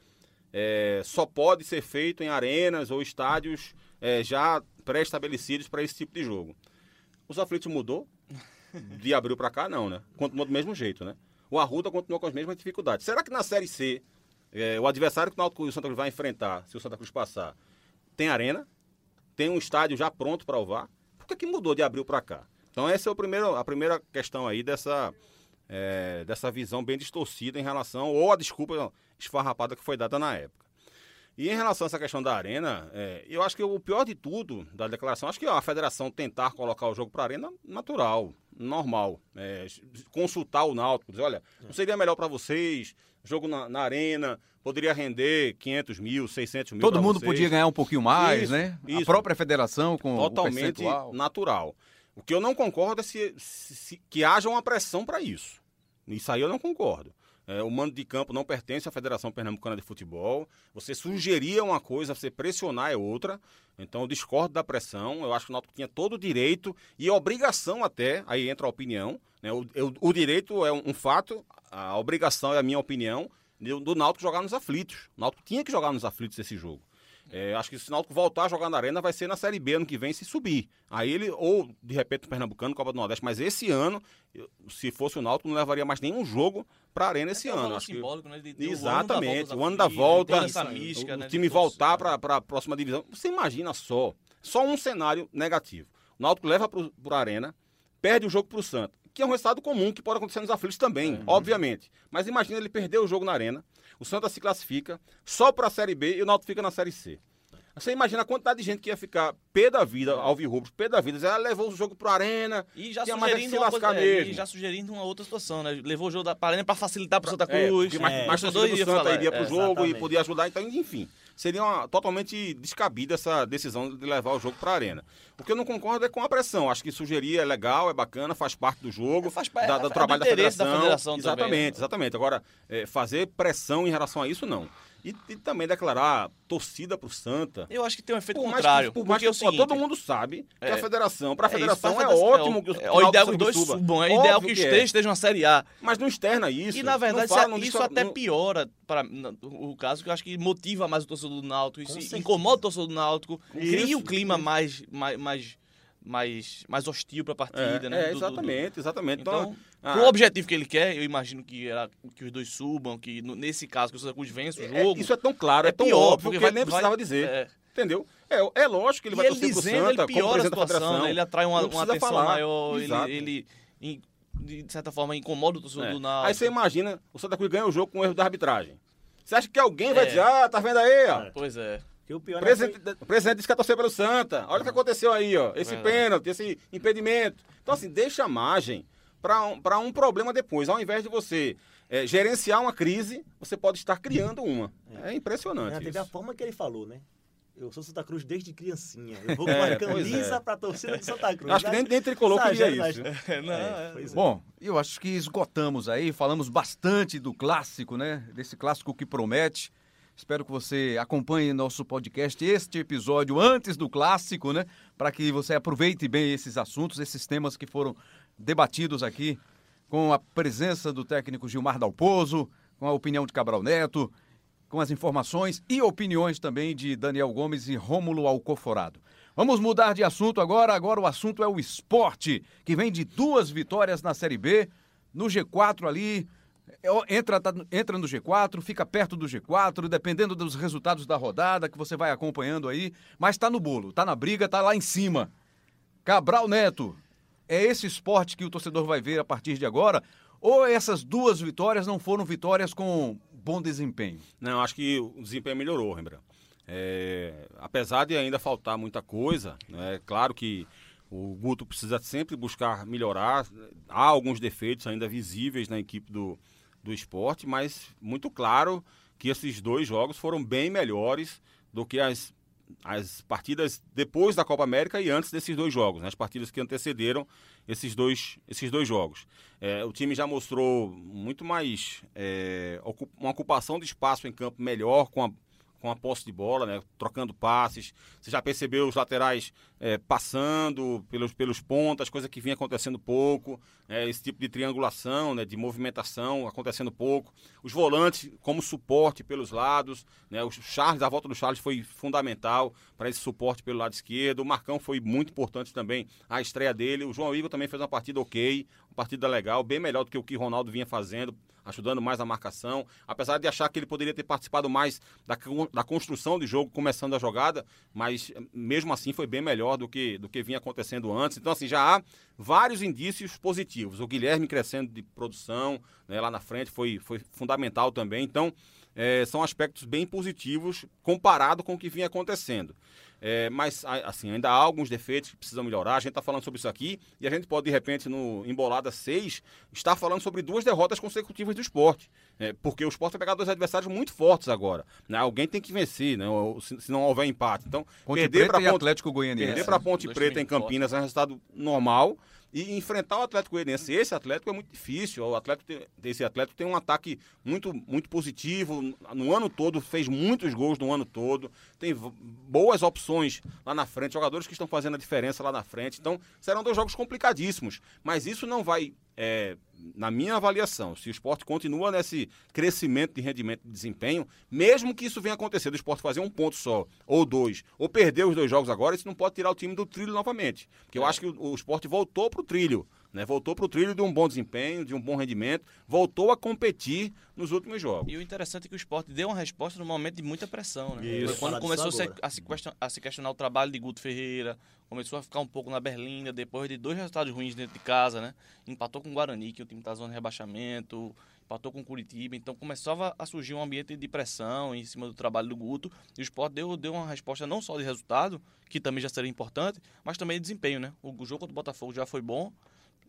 é, só pode ser feito em arenas ou estádios é, já pré-estabelecidos para esse tipo de jogo. Os aflitos mudou? <laughs> De abril para cá, não, né? Continuou do mesmo jeito, né? O Arruda continuou com as mesmas dificuldades. Será que na Série C é, o adversário que o, Náutico, o Santa Cruz vai enfrentar, se o Santa Cruz passar, tem arena, tem um estádio já pronto para o VAR. Por que, que mudou de abril para cá? Então essa é o primeiro, a primeira questão aí dessa, é, dessa visão bem distorcida em relação, ou a desculpa esfarrapada que foi dada na época. E em relação a essa questão da arena, é, eu acho que o pior de tudo da declaração, acho que a federação tentar colocar o jogo para a arena, natural, normal. É, consultar o Náutico, dizer, olha, não seria melhor para vocês jogo na, na, arena, poderia render 500 mil, 600 mil. Todo mundo vocês. podia ganhar um pouquinho mais, isso, né? Isso. A própria federação com Totalmente o natural. O que eu não concordo é se, se, se que haja uma pressão para isso. Isso aí eu não concordo. É, o mando de campo não pertence à Federação Pernambucana de Futebol. Você sugeria uma coisa, você pressionar é outra. Então eu discordo da pressão. Eu acho que o Náutico tinha todo o direito e obrigação até, aí entra a opinião. Né? O, eu, o direito é um, um, fato, a obrigação é a minha opinião, do, do Náutico jogar nos aflitos. O Náutico tinha que jogar nos aflitos esse jogo. É, acho que se o Náutico voltar a jogar na Arena vai ser na Série B ano que vem se subir. Aí ele, ou de repente o Pernambucano, Copa do Nordeste, mas esse ano, se fosse o Náutico, não levaria mais nenhum jogo para a Arena esse é ano. Acho simbólico, que... né? Exatamente, o ano da volta, o, ano mística, o, né, time voltar para a próxima divisão. Você imagina só, só um cenário negativo. O Náutico leva para a Arena, perde o jogo para o Santa, que é um resultado comum que pode acontecer nos aflitos também, é. obviamente. Mas imagina ele perder o jogo na Arena, o Santa se classifica só para a Série B e o Náutico fica na Série C. Você imagina a quantidade de gente que ia ficar pé da vida, Alvirrubros, pé da vida. Ela levou o jogo pro Arena. E já sugerindo, uma coisa, é, e já sugerindo uma outra situação, né? Levou o jogo da Arena para facilitar pro Santa é, Cruz. É, mais, é, torcida do Santa iria pro é, jogo exatamente. e podia ajudar. Então, enfim, seria uma, totalmente descabida essa decisão de levar o jogo para a Arena. O que eu não concordo é com a pressão. Acho que sugerir é legal, é bacana, faz parte do jogo, é, faz, da, do trabalho da federação. da federação. Exatamente, também. exatamente. Agora, fazer pressão em relação a isso, não. E, e, também declarar torcida pro Santa. Eu acho que tem um efeito por contrário. Que, por mais que, é seguinte, todo mundo sabe que é, a federação, para a federação é, isso, é ótimo que, é, o ideal que os dois suba. subam, é ideal que os três estejam na Série A. Mas não externa isso. E na verdade fala, isso, isso até não... piora para o caso que eu acho que motiva mais o torcedor do Náutico, isso incomoda o torcedor do Náutico, cria o um clima mais, mais, mais mais, mais hostil para a partida, é, né? É, exatamente, do, do... exatamente. Então, então, Ah, Pro objetivo que ele quer, eu imagino que, era, que os dois subam, que no- nesse caso que o Santa Cruz vence o é- jogo. isso é tão claro, é, é tão pior, óbvio porque que vai- ele nem vai- precisava dizer. é. Entendeu? É, é lógico que ele e vai ele torcer pro dizendo, Santa ele como piora a situação, né? ele atrai uma, uma atenção falar. maior, Exato. ele, ele, de certa forma, incomoda o torcedor É. do Náutico. Aí você imagina, o Santa Cruz ganha o jogo com erro da arbitragem. Você acha que alguém vai É. dizer, ah, tá vendo aí, ó? Pois é. O O pior é presidente, o presidente disse que ia torcer pelo Santa. Olha o É. que aconteceu aí, ó. Esse pênalti, esse impedimento. Então, assim, deixa margem para um, pra um problema depois. Ao invés de você é, gerenciar uma crise, você pode estar criando uma. É, impressionante. É, teve a isso. forma que ele falou, né? Eu sou Santa Cruz desde criancinha. Eu vou <laughs> com É, uma pois é. camisa pra torcida do Santa Cruz. Acho que nem, nem tricolor queria isso. mas- <laughs> Não, É, é. é. Bom, eu acho que esgotamos aí, falamos bastante do clássico, né? Desse clássico que promete. Espero que você acompanhe nosso podcast, este episódio antes do clássico, né? Para que você aproveite bem esses assuntos, esses temas que foram debatidos aqui, com a presença do técnico Gilmar Dalpozo, com a opinião de Cabral Neto, com as informações e opiniões também de Daniel Gomes e Rômulo Alcoforado. Vamos mudar de assunto agora. Agora o assunto é o esporte, que vem de duas vitórias na Série B, no G4 ali. é, Entra, tá- entra no G4, fica perto do G4, dependendo dos resultados da rodada que você vai acompanhando aí, mas está no bolo, está na briga, está lá em cima. Cabral Neto, é esse esporte que o torcedor vai ver a partir de agora? Ou essas duas vitórias não foram vitórias com bom desempenho? Não, acho que o desempenho melhorou, Rembrandt. É, apesar de ainda faltar muita coisa, né, é claro que o Guto precisa sempre buscar melhorar. Há alguns defeitos ainda visíveis na equipe do, do esporte, mas muito claro que esses dois jogos foram bem melhores do que as, as partidas depois da Copa América e antes desses dois jogos, né, as partidas que antecederam esses dois, esses dois jogos. É, o time já mostrou muito mais é, uma ocupação de espaço em campo melhor com a, com a posse de bola, né, trocando passes. Você já percebeu os laterais é, passando pelos, pelos pontas, coisa que vinha acontecendo pouco. né, esse tipo de triangulação, né, de movimentação acontecendo pouco. Os volantes como suporte pelos lados. Né, o Charles, a volta do Charles foi fundamental para esse suporte pelo lado esquerdo. O Marcão foi muito importante também a estreia dele. O João Igor também fez uma partida ok, uma partida legal, bem melhor do que o que o Ronaldo vinha fazendo, ajudando mais a marcação. Apesar de achar que ele poderia ter participado mais da, da construção de jogo, começando a jogada, mas eh, mesmo assim foi bem melhor do que, do que vinha acontecendo antes. Então, assim, já há vários indícios positivos. O Guilherme crescendo de produção né, lá na frente foi, foi fundamental também. Então, eh, são aspectos bem positivos comparado com o que vinha acontecendo. É, mas, assim, ainda há alguns defeitos que precisam melhorar. A gente está falando sobre isso aqui e a gente pode, de repente, no Embolada 6, estar falando sobre duas derrotas consecutivas do esporte. É, porque o esporte vai pegar dois adversários muito fortes agora. né? Alguém tem que vencer, né? se, se não houver empate. Então, Ponte perder para Ponte, Atlético Goianiense. perder para Ponte Preta em. Campinas é um resultado normal. E enfrentar o Atlético Goianiense, esse Atlético é muito difícil. O Atlético tem, esse Atlético tem um ataque muito, muito positivo. No ano todo, fez muitos gols no ano todo. Tem boas opções lá na frente, jogadores que estão fazendo a diferença lá na frente. Então, serão dois jogos complicadíssimos. Mas isso não vai, é, na minha avaliação, se o esporte continua nesse crescimento de rendimento e desempenho, mesmo que isso venha acontecer do esporte fazer um ponto só, ou dois, ou perder os dois jogos agora, isso não pode tirar o time do trilho novamente. Porque eu acho que o, o esporte voltou para o trilho. Né? Voltou para o trilho de um bom desempenho, de um bom rendimento, voltou a competir nos últimos jogos. E o interessante é que o esporte deu uma resposta num momento de muita pressão, né? Isso. Foi quando começou a se, a se questionar o trabalho de Guto Ferreira, começou a ficar um pouco na berlinda, depois de dois resultados ruins dentro de casa, né? Empatou com o Guarani, que o time tá zona de rebaixamento, empatou com o Curitiba, então começava a surgir um ambiente de pressão em cima do trabalho do Guto, e o esporte deu, deu uma resposta não só de resultado, que também já seria importante, mas também de desempenho, né? O jogo contra o Botafogo já foi bom,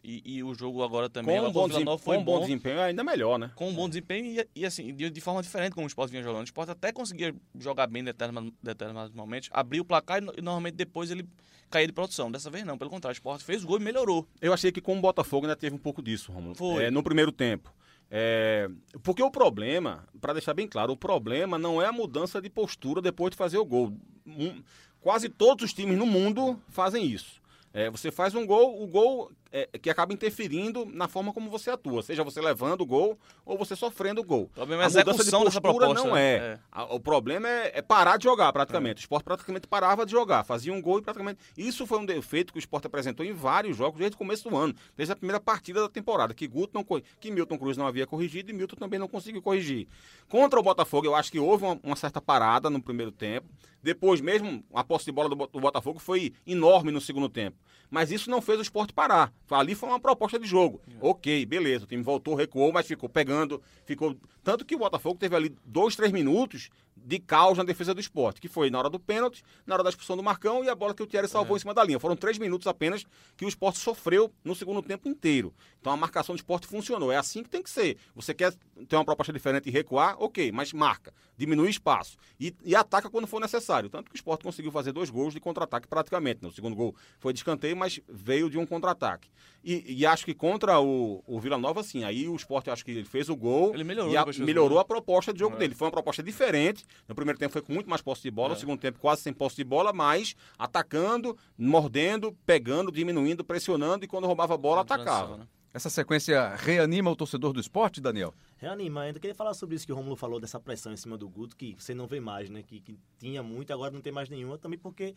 e, e o jogo agora também Com um bom, desem- foi com um bom desempenho é ainda melhor, né? com um bom desempenho e, e, assim, de, de forma diferente como o Sport vinha jogando. O Sport até conseguia jogar bem em determinados, determinados momentos, abrir o placar e, e normalmente depois ele caía de produção. Dessa vez não, pelo contrário, o Sport fez o gol e melhorou. Eu achei que com o Botafogo ainda teve um pouco disso, Romulo. Foi. É, no primeiro tempo. É, porque o problema, para deixar bem claro, o problema não é a mudança de postura depois de fazer o gol. Um- quase todos os times no mundo fazem isso. É, você faz um gol, o gol é, que acaba interferindo na forma como você atua, seja você levando o gol ou você sofrendo o gol. O problema é a execução dessa proposta. não é. é. O problema é, é parar de jogar, praticamente. O esporte praticamente parava de jogar, fazia um gol e praticamente. Isso foi um defeito que o esporte apresentou em vários jogos desde o começo do ano, desde a primeira partida da temporada, que Guto não que Milton Cruz não havia corrigido e Milton também não conseguiu corrigir. Contra o Botafogo, eu acho que houve uma, uma certa parada no primeiro tempo. Depois, mesmo a posse de bola do, do Botafogo foi enorme no segundo tempo. Mas isso não fez o esporte parar. Ali foi uma proposta de jogo. Ok, beleza. O time voltou, recuou, mas ficou pegando. ficou Tanto que o Botafogo teve ali dois, três minutos de caos na defesa do esporte, que foi na hora do pênalti, na hora da expulsão do Marcão e a bola que o Thierry salvou em cima da linha. Foram três minutos apenas que o esporte sofreu no segundo tempo inteiro. Então a marcação do esporte funcionou. É assim que tem que ser. Você quer ter uma proposta diferente e recuar, ok, mas marca, diminui espaço e, e ataca quando for necessário. Tanto que o esporte conseguiu fazer dois gols de contra-ataque praticamente. né? O segundo gol foi de escanteio, mas veio de um contra-ataque. E, e acho que contra o, o Vila Nova, sim, aí o esporte acho que ele fez o gol Ele melhorou e a- melhorou a proposta de jogo É. dele. Foi uma proposta diferente. No primeiro tempo foi com muito mais posse de bola, no segundo tempo quase sem posse de bola, mas atacando, mordendo, pegando, diminuindo, pressionando e quando roubava a bola, atacava. Né? Essa sequência reanima o torcedor do esporte, Daniel? Reanima, ainda queria falar sobre isso que o Romulo falou, dessa pressão em cima do Guto, que você não vê mais, né? Que, que tinha muito, agora não tem mais nenhuma, também porque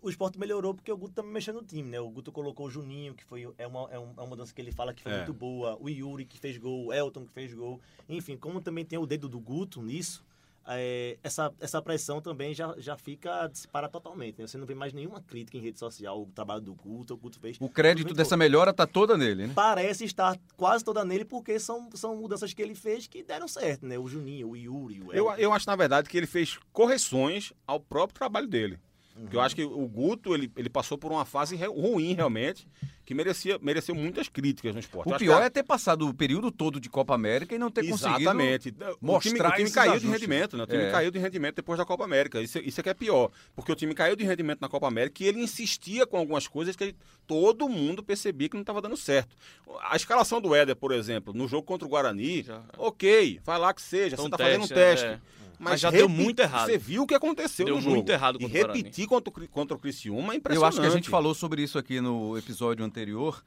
o esporte melhorou, porque o Guto também mexeu no time, né? O Guto colocou o Juninho, que foi é uma, é um- é uma mudança que ele fala que foi É. muito boa, o Yuri, que fez gol, o Elton, que fez gol. Enfim, como também tem o dedo do Guto nisso, é, essa, essa pressão também já, já fica dissipada totalmente, né? Você não vê mais nenhuma crítica em rede social, o trabalho do Guto, o Guto fez. O crédito dessa melhora tá toda nele, né? parece estar quase toda nele, porque são, são mudanças que ele fez que deram certo, né? O Juninho, o Yuri, o Eu, eu acho, na verdade, que ele fez correções ao próprio trabalho dele. Porque Uhum. eu acho que o Guto, ele, ele passou por uma fase ruim, realmente, que merecia, mereceu muitas críticas no esporte. O acho pior que é ter passado o período todo de Copa América e não ter conseguido Exatamente. O time, mostrar o time caiu de ajustes. rendimento, né? O time É. caiu de rendimento depois da Copa América. Isso, isso é que é pior. Porque o time caiu de rendimento na Copa América e ele insistia com algumas coisas que ele- todo mundo percebia que não estava dando certo. A escalação do Éder, por exemplo, no jogo contra o Guarani, Já. ok, vai lá que seja, Então, você está fazendo um teste. é. Mas, Mas já deu muito errado. Você viu o que aconteceu Deu no jogo. muito errado E contra o Guarani. repetir contra contra o Criciúma é Eu impressionante. acho que a gente falou sobre isso aqui no episódio anterior.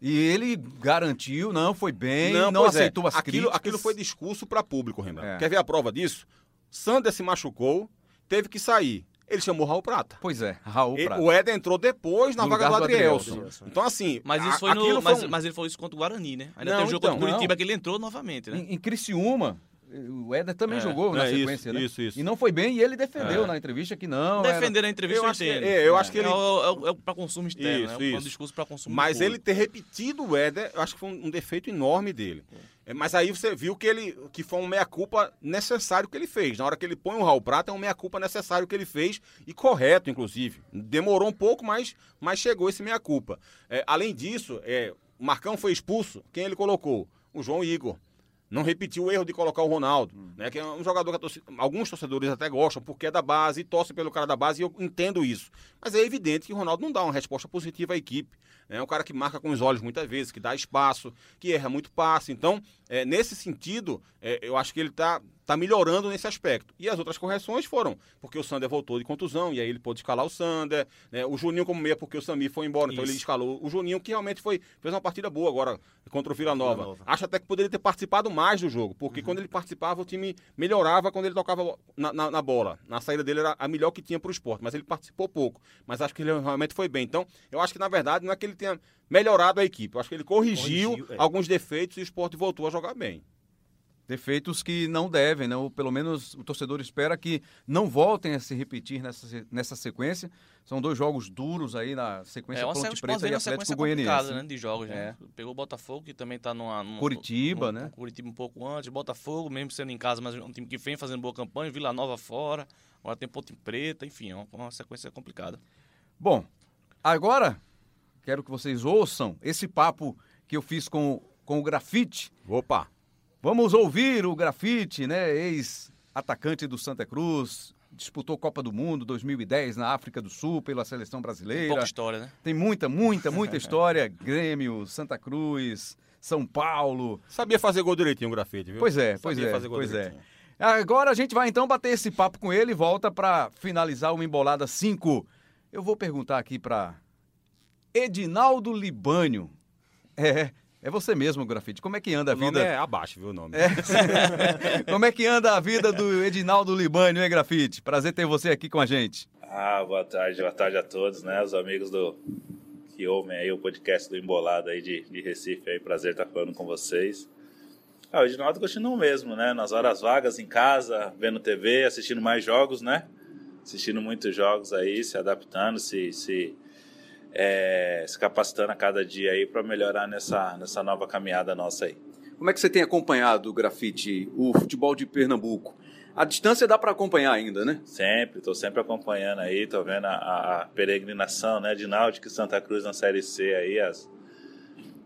E ele garantiu, não, foi bem, não, pois é. aceitou as aquilo, críticas. Aquilo foi discurso para público, Rembrandt. É. Quer ver a prova disso? Sander se machucou, teve que sair. Ele chamou Raul Prata. Pois é, Raul E- Prata. o Éder entrou depois na No vaga do Adrielson. Então, assim. Mas a- isso foi no. aquilo foi Mas, um- mas ele falou isso contra o Guarani, né? Ainda Não, tem o jogo então, contra o Curitiba não. que ele entrou novamente, né? Em, em Criciúma, o Éder também É, jogou na é, isso, sequência, né? isso, isso. E não foi bem, e ele defendeu É. na entrevista que não. era- Defender a entrevista Eu acho que- é, eu acho que ele- É é é o pra consumo externo, Isso, né? É um isso. discurso pra consumo Mas público. ele ter repetido o Éder, eu acho que foi um, um defeito enorme dele. É, Mas aí você viu que ele que foi um meia-culpa necessário que ele fez. Na hora que ele põe o Raul Prata, é um meia-culpa necessário que ele fez e correto, inclusive. Demorou um pouco, mas, mas chegou esse meia-culpa. É, além disso, é, o Marcão foi expulso. Quem ele colocou? O João Igor. Não repetiu o erro de colocar o Ronaldo, né? Que é um jogador que torcida- alguns torcedores até gostam porque é da base e torcem pelo cara da base e eu entendo isso. Mas é evidente que o Ronaldo não dá uma resposta positiva à equipe. É um cara que marca com os olhos muitas vezes, que dá espaço, que erra muito passe. Então, é, nesse sentido, é, eu acho que ele está tá melhorando nesse aspecto. E as outras correções foram porque o Sander voltou de contusão e aí ele pôde escalar o Sander. né? O Juninho como meia porque o Samir foi embora, então Isso. ele escalou o Juninho, que realmente foi, fez uma partida boa agora contra o Vila Nova. Nova. Acho até que poderia ter participado mais do jogo, porque quando ele participava, o time melhorava quando ele tocava na, na- na bola. Na saída dele era a melhor que tinha para o esporte, mas ele participou pouco. Mas acho que ele realmente foi bem. Então, eu acho que na verdade não é que ele tenha melhorado a equipe, eu acho que ele corrigiu, Corrigiu, é. alguns defeitos e o esporte voltou a jogar bem. Defeitos que não devem, né? Ou pelo menos o torcedor espera que não voltem a se repetir nessa, nessa sequência. São dois jogos duros aí na sequência É uma Ponte sequência, Preta e uma Atlético Goianiense. complicada, né, de jogos, né? É. Pegou o Botafogo, que também tá numa... numa Curitiba, né? Curitiba um pouco antes, Botafogo, mesmo sendo em casa, mas um time que vem fazendo boa campanha, Vila Nova fora, agora tem Ponte Preta, enfim, é uma, uma sequência complicada. Bom, agora quero que vocês ouçam esse papo que eu fiz com, com o Grafite. Opa! Vamos ouvir o Grafite, né? Ex-atacante do Santa Cruz, disputou Copa do Mundo 2010 na África do Sul pela seleção brasileira. Pouca história, né? Tem muita, muita, muita <laughs> história. Grêmio, Santa Cruz, São Paulo. Sabia fazer gol direitinho o grafite, viu? Pois é, pois Sabia é, fazer gol pois é. direitinho. Agora a gente vai então bater esse papo com ele e volta para finalizar uma embolada 5. Eu vou perguntar aqui para Edinaldo Libânio. É, é você mesmo, Grafite. Como é que anda a O nome vida? é abaixo, viu o nome? <laughs> Como é que anda a vida do Edinaldo Libânio, hein, Grafite? Prazer ter você aqui com a gente. Ah, boa tarde, boa tarde a todos, né? Os amigos do que ouvem aí o podcast do Embolado aí de, de Recife aí, prazer estar falando com vocês. Ah, o Edinaldo continua o mesmo, né? Nas horas vagas, em casa, vendo TV, assistindo mais jogos, né? Assistindo muitos jogos aí, se adaptando, se, se, é, se capacitando a cada dia aí para melhorar nessa, nessa nova caminhada nossa aí. Como é que você tem acompanhado, Grafite, o futebol de Pernambuco? A distância dá para acompanhar ainda, né? Sempre, estou sempre acompanhando aí, tô vendo a, a peregrinação, né, de Náutico e Santa Cruz na Série C aí, as,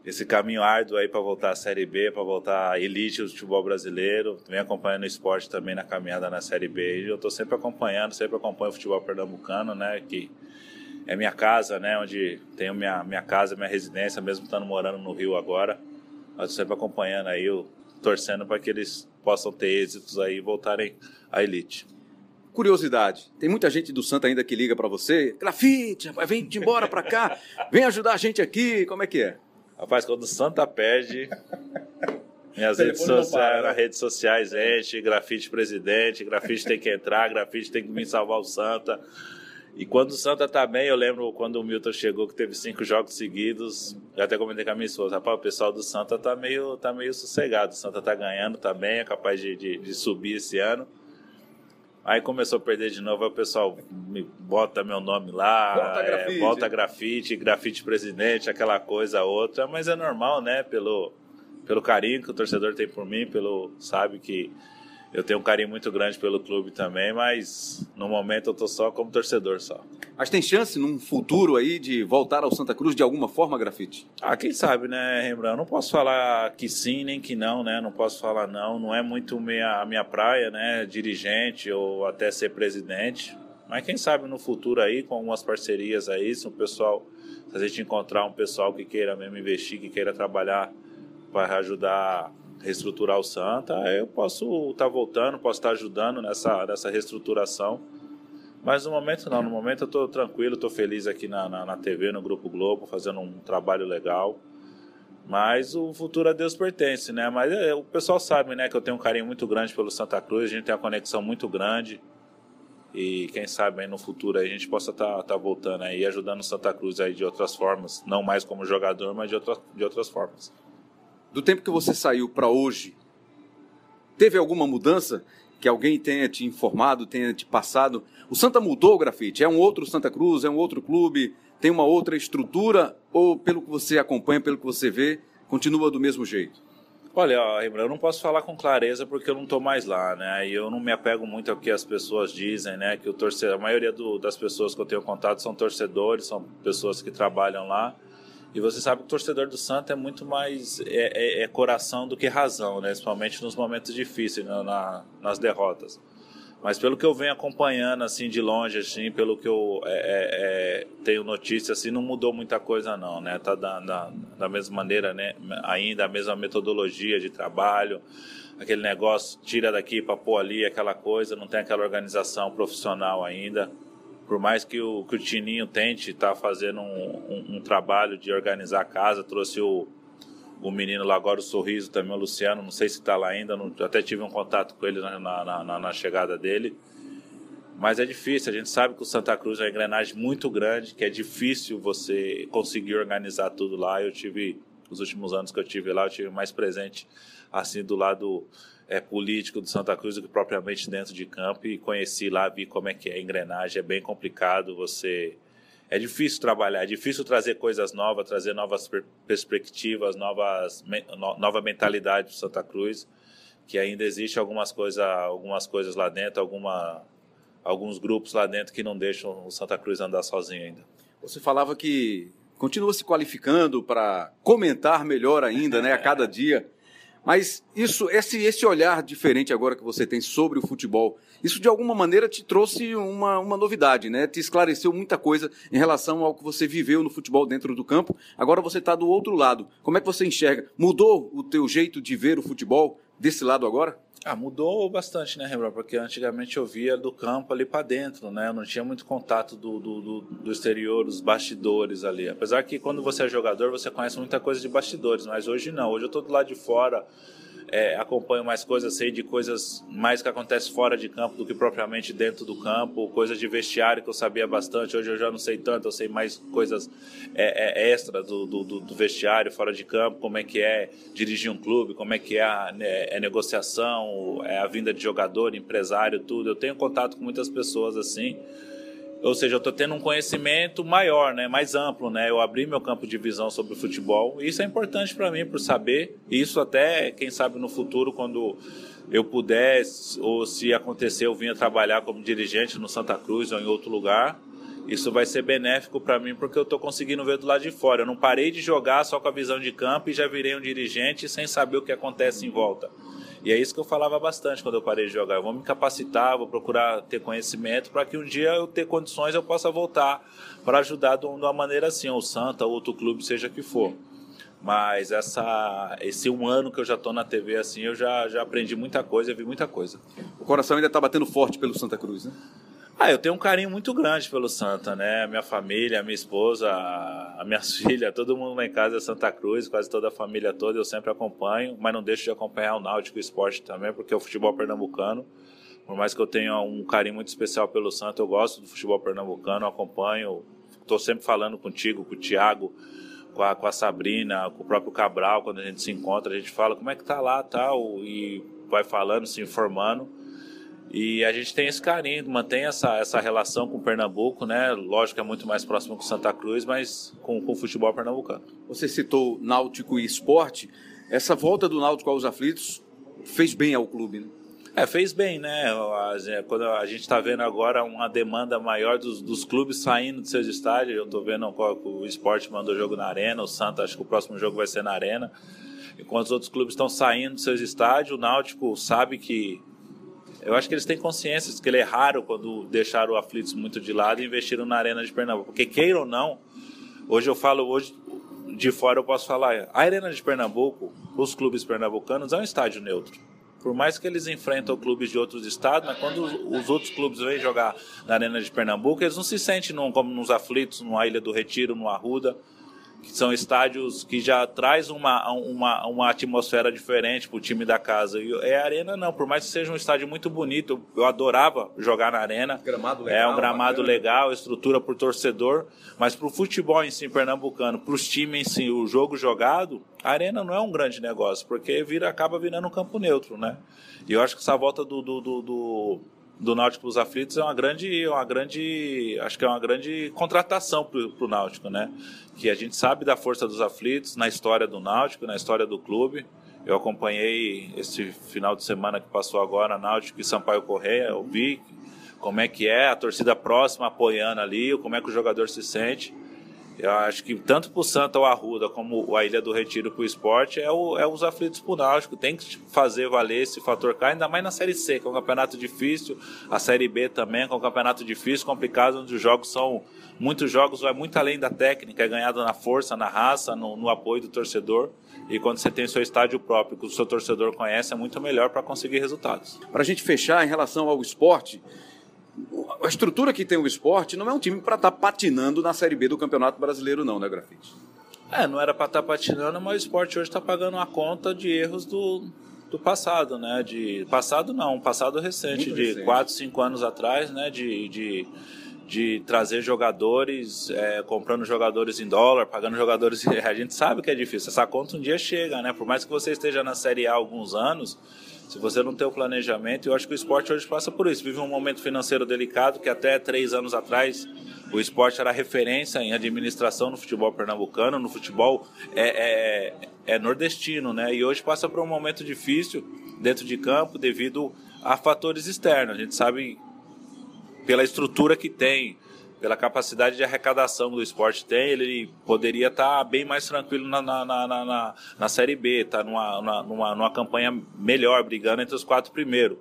esse caminho árduo aí para voltar à Série B, para voltar à elite do futebol brasileiro. Venho acompanhando o esporte também na caminhada na Série B. Eu estou sempre acompanhando, sempre acompanho o futebol pernambucano, né, que é minha casa, né, onde tenho minha, minha casa, minha residência, mesmo estando morando no Rio agora. Mas sempre acompanhando aí, eu, torcendo para que eles possam ter êxitos aí e voltarem à elite. Curiosidade, tem muita gente do Santa ainda que liga para você. Grafite, rapaz, vem de embora para cá, vem ajudar a gente aqui. Como é que é? Rapaz, quando o Santa perde, minhas redes telefone não sociais, né? nas redes sociais enche, grafite presidente, grafite tem que entrar, grafite tem que vir salvar o Santa. E quando o Santa tá bem, eu lembro quando o Milton chegou que teve cinco jogos seguidos, eu até comentei com a minha esposa, rapaz, o pessoal do Santa tá meio, tá meio sossegado, o Santa tá ganhando, tá bem, é capaz de, de, de subir esse ano. Aí começou a perder de novo, aí o pessoal me bota meu nome lá, Bota é, grafite. bota grafite, grafite presidente, aquela coisa outra, mas é normal, né? Pelo, pelo carinho que o torcedor tem por mim, pelo sabe que eu tenho um carinho muito grande pelo clube também, mas no momento eu tô só como torcedor só. Mas tem chance num futuro aí de voltar ao Santa Cruz de alguma forma, Grafite? Ah, quem sabe, né, Rembrandt? Eu não posso falar que sim nem que não, né? Não posso falar não. Não é muito minha, a minha praia, né? Dirigente ou até ser presidente. Mas quem sabe no futuro aí, com algumas parcerias aí, se o pessoal, se a gente encontrar um pessoal que queira mesmo investir, que queira trabalhar para ajudar reestruturar o Santa, eu posso estar voltando, posso estar ajudando nessa, nessa reestruturação. Mas no momento não, no momento eu estou tranquilo, estou feliz aqui na, na, na TV, no Grupo Globo, fazendo um trabalho legal. Mas o futuro a Deus pertence, né? Mas é, o pessoal sabe, né, que eu tenho um carinho muito grande pelo Santa Cruz, a gente tem uma conexão muito grande. E quem sabe aí no futuro a gente possa estar tá, voltando aí, ajudando o Santa Cruz aí de outras formas, não mais como jogador, mas de, outra, de outras formas. Do tempo que você saiu para hoje, teve alguma mudança que alguém tenha te informado, tenha te passado? O Santa mudou o grafite? É um outro Santa Cruz? É um outro clube? Tem uma outra estrutura? Ou pelo que você acompanha, pelo que você vê, continua do mesmo jeito? Olha, Rembrandt, eu não posso falar com clareza porque eu não estou mais lá, né? E eu não me apego muito ao que as pessoas dizem, né? Que o torcedor, a maioria do, das pessoas que eu tenho contato são torcedores, são pessoas que trabalham lá. E você sabe que o torcedor do Santa é muito mais é, é- é coração do que razão, né? Principalmente nos momentos difíceis, na- na- nas derrotas. Mas pelo que eu venho acompanhando assim de longe, assim, pelo que eu é, é, é, tenho notícia, assim, não mudou muita coisa não, né? Tá da, da, da mesma maneira, né? Ainda a mesma metodologia de trabalho, aquele negócio tira daqui para pôr ali, aquela coisa, não tem aquela organização profissional ainda. Por mais que o, que o Tininho tente estar fazendo um, um, um trabalho de organizar a casa, trouxe o, o menino lá agora, o Sorriso também, o Luciano, não sei se está lá ainda, não- até tive um contato com ele na, na, na- na chegada dele. Mas é difícil, a gente sabe que o Santa Cruz é uma engrenagem muito grande, que é difícil você conseguir organizar tudo lá. Eu tive, os últimos anos que eu tive lá, eu tive mais presente assim do lado é, político do Santa Cruz do que propriamente dentro de campo e conheci lá, vi como é que é a engrenagem, é bem complicado você é difícil trabalhar, é difícil trazer coisas novas, trazer novas per- perspectivas, novas, no- nova mentalidade para Santa Cruz, que ainda existe algumas, coisa, algumas coisas lá dentro, alguma, alguns grupos lá dentro que não deixam o Santa Cruz andar sozinho ainda. Você falava que continua se qualificando para comentar melhor ainda, né, a cada <laughs> dia. Mas isso, esse, esse olhar diferente agora que você tem sobre o futebol, isso de alguma maneira te trouxe uma, uma novidade, né? Te esclareceu muita coisa em relação ao que você viveu no futebol dentro do campo. Agora você está do outro lado. Como é que você enxerga? Mudou o teu jeito de ver o futebol desse lado agora? Ah, mudou bastante, né, Rembrandt? Porque antigamente eu via do campo ali para dentro, né? Eu não tinha muito contato do, do, do, exterior, os bastidores ali. Apesar que quando você é jogador, você conhece muita coisa de bastidores, mas hoje não. Hoje eu tô do lado de fora, é, acompanho mais coisas, sei de coisas mais que acontecem fora de campo do que propriamente dentro do campo, coisas de vestiário que eu sabia bastante, hoje eu já não sei tanto, eu sei mais coisas é, é, extras do, do, do, vestiário, fora de campo, como é que é dirigir um clube, como é que é a né, é negociação, é a vinda de jogador, empresário, tudo. Eu tenho contato com muitas pessoas assim, ou seja, eu estou tendo um conhecimento maior, né, mais amplo, né? Eu abri meu campo de visão sobre o futebol. Isso é importante para mim, por saber. Isso até, quem sabe, no futuro, quando eu puder, ou se acontecer, eu vinha trabalhar como dirigente no Santa Cruz ou em outro lugar. Isso vai ser benéfico para mim porque eu estou conseguindo ver do lado de fora. Eu não parei de jogar só com a visão de campo e já virei um dirigente sem saber o que acontece em volta. E é isso que eu falava bastante quando eu parei de jogar. Eu vou me capacitar, vou procurar ter conhecimento para que um dia eu ter condições eu possa voltar para ajudar de uma maneira assim, o Santa, ou outro clube, seja que for. Mas essa, esse um ano que eu já estou na TV assim, eu já, já aprendi muita coisa, vi muita coisa. O coração ainda está batendo forte pelo Santa Cruz, né? Ah, eu tenho um carinho muito grande pelo Santa, né? Minha família, minha esposa, a minhas <laughs> filhas, todo mundo lá em casa é Santa Cruz, quase toda a família toda, eu sempre acompanho, mas não deixo de acompanhar o Náutico Esporte também, porque é o futebol pernambucano. Por mais que eu tenha um carinho muito especial pelo Santa, eu gosto do futebol pernambucano, acompanho, estou sempre falando contigo, com o Thiago, com a, com a Sabrina, com o próprio Cabral, quando a gente se encontra, a gente fala como é que tá lá, tal, e vai falando, se informando. E a gente tem esse carinho, mantém essa, essa relação com o Pernambuco, né? Lógico que é muito mais próximo com Santa Cruz, mas com, com o futebol pernambucano. Você citou Náutico e esporte. Essa volta do Náutico aos aflitos fez bem ao clube, né? É, fez bem, né? Quando a gente está vendo agora uma demanda maior dos, dos, clubes saindo de seus estádios, eu estou vendo o esporte mandou jogo na Arena, o Santa acho que o próximo jogo vai ser na Arena. Enquanto os outros clubes estão saindo de seus estádios, o Náutico sabe que eu acho que eles têm consciência de que ele erraram quando deixaram o Aflitos muito de lado e investiram na Arena de Pernambuco. Porque queira ou não, hoje eu falo, hoje de fora eu posso falar, a Arena de Pernambuco, os clubes pernambucanos, é um estádio neutro. Por mais que eles enfrentam clubes de outros estados, mas quando os outros clubes vêm jogar na Arena de Pernambuco, eles não se sentem num, como nos aflitos, numa Ilha do Retiro, no Arruda que são estádios que já traz uma, uma, uma atmosfera diferente para o time da casa. E é a Arena não, por mais que seja um estádio muito bonito, eu adorava jogar na Arena. Gramado legal, é um gramado bacana. legal, estrutura por torcedor, mas para o futebol em si pernambucano, para os times em si, o jogo jogado, a Arena não é um grande negócio, porque vira, acaba virando um campo neutro, né? E eu acho que essa volta do, do, do, do do Náutico para os aflitos é uma grande, uma grande, acho que é uma grande contratação para o Náutico, né? Que a gente sabe da força dos aflitos na história do Náutico, na história do clube. Eu acompanhei esse final de semana que passou agora Náutico e Sampaio Correia, eu vi como é que é a torcida próxima apoiando ali, como é que o jogador se sente. Eu acho que tanto para o Santa ou Arruda como a Ilha do Retiro para o esporte é, é os aflitos para o Náutico. Tem que fazer valer esse fator cá, ainda mais na Série C, que é um campeonato difícil. A Série B também, que é um campeonato difícil, complicado, onde os jogos são. Muitos jogos vai muito além da técnica, é ganhado na força, na raça, no, no apoio do torcedor. E quando você tem o seu estádio próprio, que o seu torcedor conhece, é muito melhor para conseguir resultados. Para a gente fechar em relação ao esporte, a estrutura que tem o esporte não é um time para estar tá patinando na Série B do Campeonato Brasileiro, não, né, Grafite? É, não era para estar tá patinando, mas o esporte hoje está pagando a conta de erros do, do passado, né? De passado não, passado recente, Muito de recente. 4, 5 anos atrás, né? De, de, de trazer jogadores, é, comprando jogadores em dólar, pagando jogadores. <laughs> A gente sabe que é difícil. Essa conta um dia chega, né? Por mais que você esteja na Série A há alguns anos, se você não tem o planejamento, eu acho que o esporte hoje passa por isso. Vive um momento financeiro delicado que até três anos atrás o esporte era referência em administração no futebol pernambucano, no futebol é, é, é nordestino, né? E hoje passa por um momento difícil dentro de campo devido a fatores externos. A gente sabe pela estrutura que tem, pela capacidade de arrecadação do esporte tem, ele poderia estar tá bem mais tranquilo na, na, na, na, na Série B, tá numa, numa, numa campanha melhor, brigando entre os quatro primeiros.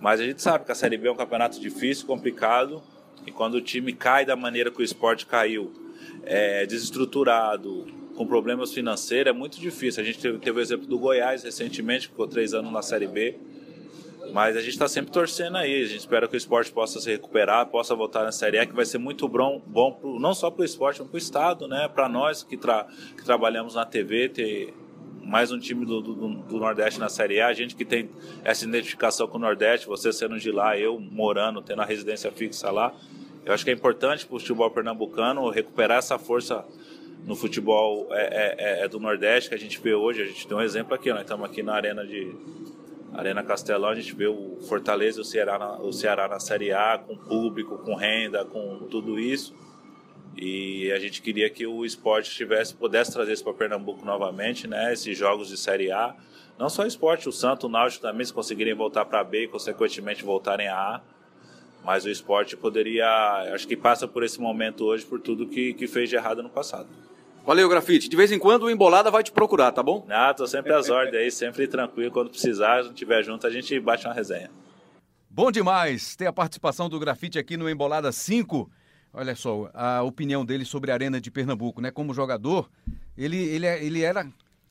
Mas a gente sabe que a Série B é um campeonato difícil, complicado, e quando o time cai da maneira que o esporte caiu, é, desestruturado, com problemas financeiros, é muito difícil. A gente teve, teve o exemplo do Goiás recentemente, ficou três anos na Série B, Mas a gente está sempre torcendo aí. A gente espera que o esporte possa se recuperar, possa voltar na Série A, que vai ser muito bom, bom pro, não só para o esporte, mas para o Estado, né? Para nós que, tra que trabalhamos na TV, ter mais um time do, do, do, Nordeste na Série A. A gente que tem essa identificação com o Nordeste, você sendo de lá, eu morando, tendo a residência fixa lá. Eu acho que é importante para o futebol pernambucano recuperar essa força no futebol é, é, é, do Nordeste que a gente vê hoje. A gente tem um exemplo aqui, nós estamos aqui na Arena de Arena Castelão, a gente vê o Fortaleza e o Ceará, na, o Ceará na Série A, com público, com renda, com tudo isso. E a gente queria que o esporte tivesse, pudesse trazer isso para Pernambuco novamente, né? Esses jogos de Série A. Não só o esporte, o Santo, o Náutico também, se conseguirem voltar para B e, consequentemente, voltarem a A. Mas o esporte poderia, acho que passa por esse momento hoje, por tudo que, que fez de errado no passado. Valeu, Grafite. De vez em quando o Embolada vai te procurar, tá bom? Ah, tô sempre às ordens aí, sempre tranquilo. Quando precisar, se estiver junto, a gente bate uma resenha. Bom demais ter a participação do Grafite aqui no Embolada 5. Olha só, a opinião dele sobre a Arena de Pernambuco, né? Como jogador, ele, ele, é, ele era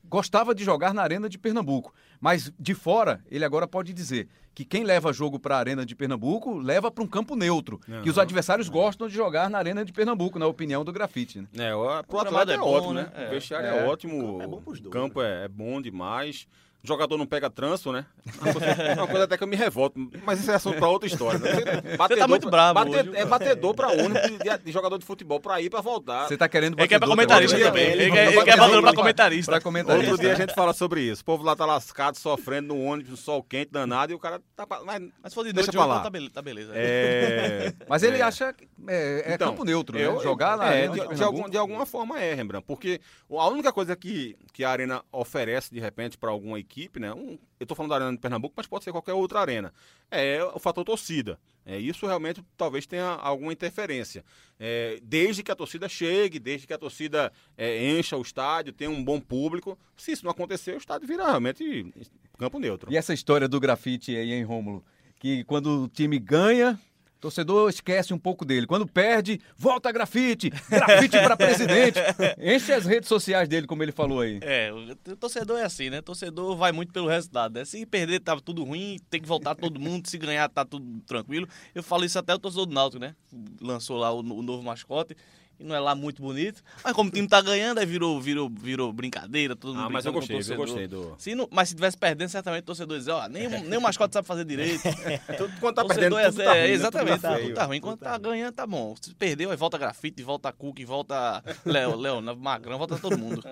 gostava de jogar na Arena de Pernambuco, mas de fora ele agora pode dizer que quem leva jogo para a Arena de Pernambuco leva para um campo neutro, uhum. que os adversários gostam de jogar na Arena de Pernambuco, na opinião do grafite. Né? É, o, pro é, é bom, ótimo, né? né? O vestiário é, é ótimo, é o campo é, é bom demais o jogador não pega trânsito, né? Uma coisa, uma coisa, até que eu me revolto. Mas isso é assunto para outra história. Né? Batedor, Você tá muito bravo bate, É batedor para único de, de, jogador de futebol para ir para voltar. Você tá querendo batedor. Ele quer para comentarista também. Ele, quer, ele quer batedor para comentarista. Pra comentarista. Outro dia a gente fala sobre isso. O povo lá tá lascado, sofrendo no ônibus, no sol quente, danado, e o cara tá... Mas, mas se for de noite, deixa lá. Tá beleza. Tá beleza. É... <laughs> Mas ele é. acha que é, é então, campo neutro, né? Jogar lá. É, de, de, algum, de alguma forma é, Rembrandt. Porque a única coisa que, que a Arena oferece, de repente, para alguma equipe, né? Um, eu estou falando da Arena de Pernambuco, mas pode ser qualquer outra arena. É o fator torcida. É, isso realmente talvez tenha alguma interferência. É, desde que a torcida chegue, desde que a torcida é, encha o estádio, tenha um bom público. Se isso não acontecer, o estádio vira realmente campo neutro. E essa história do grafite aí, hein, Rômulo? Que quando o time ganha, Torcedor esquece um pouco dele. Quando perde, volta grafite, grafite para presidente. <laughs> Enche as redes sociais dele, como ele falou aí. É, o torcedor é assim, né? O torcedor vai muito pelo resultado. Né? Se perder, tá tudo ruim, tem que voltar todo mundo. Se ganhar, tá tudo tranquilo. Eu falo isso até o torcedor do Náutico, né? Lançou lá o, o novo mascote e não é lá muito bonito. Mas como o time tá ganhando, aí virou, virou, virou brincadeira, todo mundo Ah, mas eu gostei, eu gostei do... Se não, mas se tivesse perdendo, certamente o torcedor dizer, ó, nem, nem o mascote sabe fazer direito. <laughs> tudo, quando tá perdendo, é, tudo tá ruim? Exatamente, tudo, tá, tudo tá ruim. Quando tá ganhando, tá bom. Se perdeu, aí volta grafite, volta Cook, volta Léo, Léo, Magrão, volta todo mundo.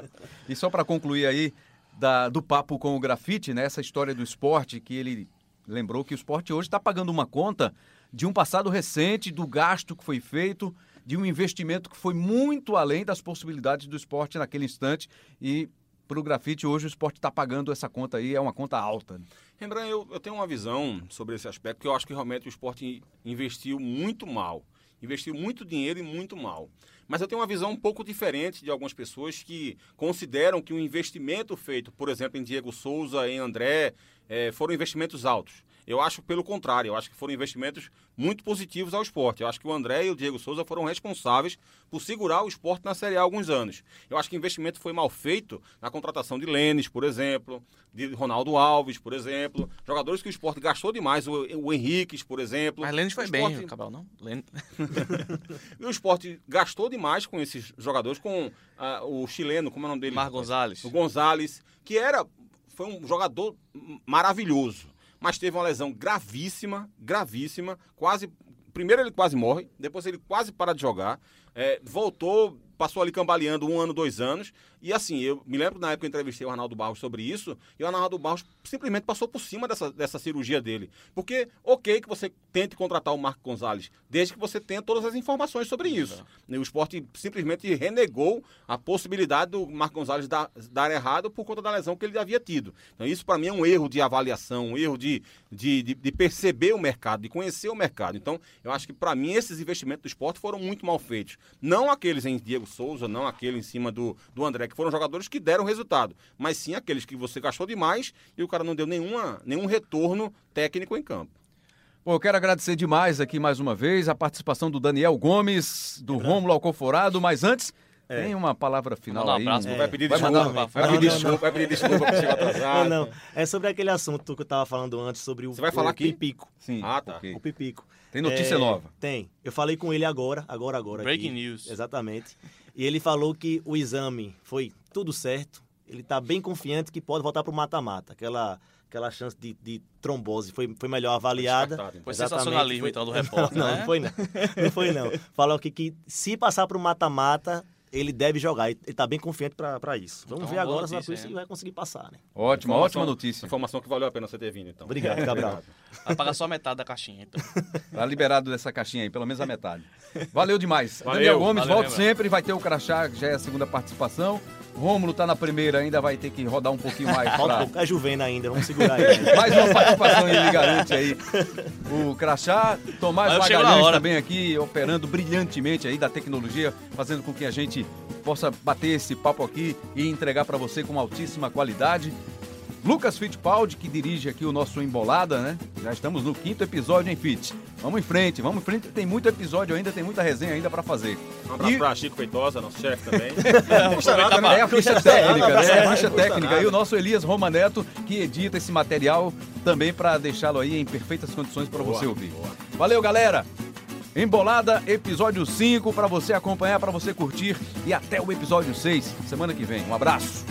E só para concluir aí, da, do papo com o grafite, né, essa história do esporte, que ele lembrou que o esporte hoje está pagando uma conta de um passado recente, do gasto que foi feito de um investimento que foi muito além das possibilidades do esporte naquele instante e para o grafite hoje o esporte está pagando essa conta aí, é uma conta alta. Né? Rembrandt, eu, eu tenho uma visão sobre esse aspecto que eu acho que realmente o esporte investiu muito mal. Investiu muito dinheiro e muito mal. Mas eu tenho uma visão um pouco diferente de algumas pessoas que consideram que o investimento feito, por exemplo, em Diego Souza, em André, é, foram investimentos altos. Eu acho pelo contrário, eu acho que foram investimentos muito positivos ao esporte. Eu acho que o André e o Diego Souza foram responsáveis por segurar o esporte na Série A há alguns anos. Eu acho que o investimento foi mal feito na contratação de Lênis, por exemplo, de Ronaldo Alves, por exemplo, jogadores que o esporte gastou demais, o, o Henriques, por exemplo. Mas Lênis foi esporte... bem, Cabal, não? <laughs> e o esporte gastou demais com esses jogadores, com uh, o chileno, como é o nome dele? Mar Gonzalez. O Gonzalez, que era foi um jogador maravilhoso mas teve uma lesão gravíssima, gravíssima, quase. Primeiro ele quase morre, depois ele quase para de jogar, é, voltou passou ali cambaleando um ano, dois anos. E assim, eu me lembro na época que eu entrevistei o Arnaldo Barros sobre isso, e o Arnaldo Barros simplesmente passou por cima dessa, dessa cirurgia dele. Porque, ok que você tente contratar o Marco Gonzalez, desde que você tenha todas as informações sobre isso. E o esporte simplesmente renegou a possibilidade do Marco Gonzalez dar, dar errado por conta da lesão que ele havia tido. Então, isso para mim é um erro de avaliação, um erro de, de, de, de perceber o mercado, de conhecer o mercado. Então, eu acho que para mim esses investimentos do esporte foram muito mal feitos. Não aqueles em Diego Diego Souza, não aquele em cima do, do André, que foram jogadores que deram resultado, mas sim aqueles que você gastou demais e o cara não deu nenhuma, nenhum retorno técnico em campo. Bom, eu quero agradecer demais aqui mais uma vez a participação do Daniel Gomes, do Rômulo Alcoforado, mas antes Tem uma palavra final um aí. abraço, um- Vai pedir Vai desculpa, mandar- vai Não, pedir desculpa, vai pedir desculpa porque <laughs> chegou atrasado. Não, não. É sobre aquele assunto que eu tava falando antes, sobre o, Você vai o falar aqui? Pipico. Sim, Ah, tá. ok. O Pipico. Tem notícia É, nova. Tem. Eu falei com ele agora, agora, agora. Breaking aqui. news. Exatamente. E ele falou que o exame foi tudo certo. Ele tá bem confiante que pode voltar pro mata-mata. Aquela, aquela chance de, de trombose foi, foi melhor avaliada. Descartado, então. Foi Exatamente, sensacionalismo, foi- então, do <laughs> repórter, Não, né? não foi não. Não foi não. Falou que, que se passar pro mata-mata, ele deve jogar. Ele tá bem confiante pra isso. Vamos Então, ver agora se notícia, ele hein? vai conseguir passar, né? Ótima, Informação- ótima notícia. Informação que valeu a pena você ter vindo, então. Obrigado, Cabral. Vai pagar só metade da caixinha, então. Tá liberado dessa caixinha aí, pelo menos a metade. Valeu demais. Valeu. Daniel Gomes, Valeu, volta meu sempre, vai ter o Crachá, que já é a segunda participação. Rômulo tá na primeira, ainda vai ter que rodar um pouquinho mais Falta um pra... pouco. É Juvena ainda, vamos segurar aí. <laughs> né? Mais uma participação ele garante aí. O Crachá, Tomás Mas Magalhães hora. também aqui, operando brilhantemente aí da tecnologia, fazendo com que a gente possa bater esse papo aqui e entregar para você com altíssima qualidade. Lucas Fittipaldi, que dirige aqui o nosso Embolada, né? Já estamos no quinto episódio, hein, Fit? Vamos em frente, vamos em frente, tem muito episódio ainda, tem muita resenha ainda para fazer. Um abraço E- pra Chico Feitosa, nosso chefe também. <laughs> Aproveitar pra- É a ficha técnica, né? É, A ficha não técnica. nada. E o nosso Elias Roma Neto, que edita esse material também para deixá-lo aí em perfeitas condições para você ouvir. boa. Valeu, galera! Embolada, episódio 5, para você acompanhar, para você curtir. E até o episódio 6, semana que vem. Um abraço!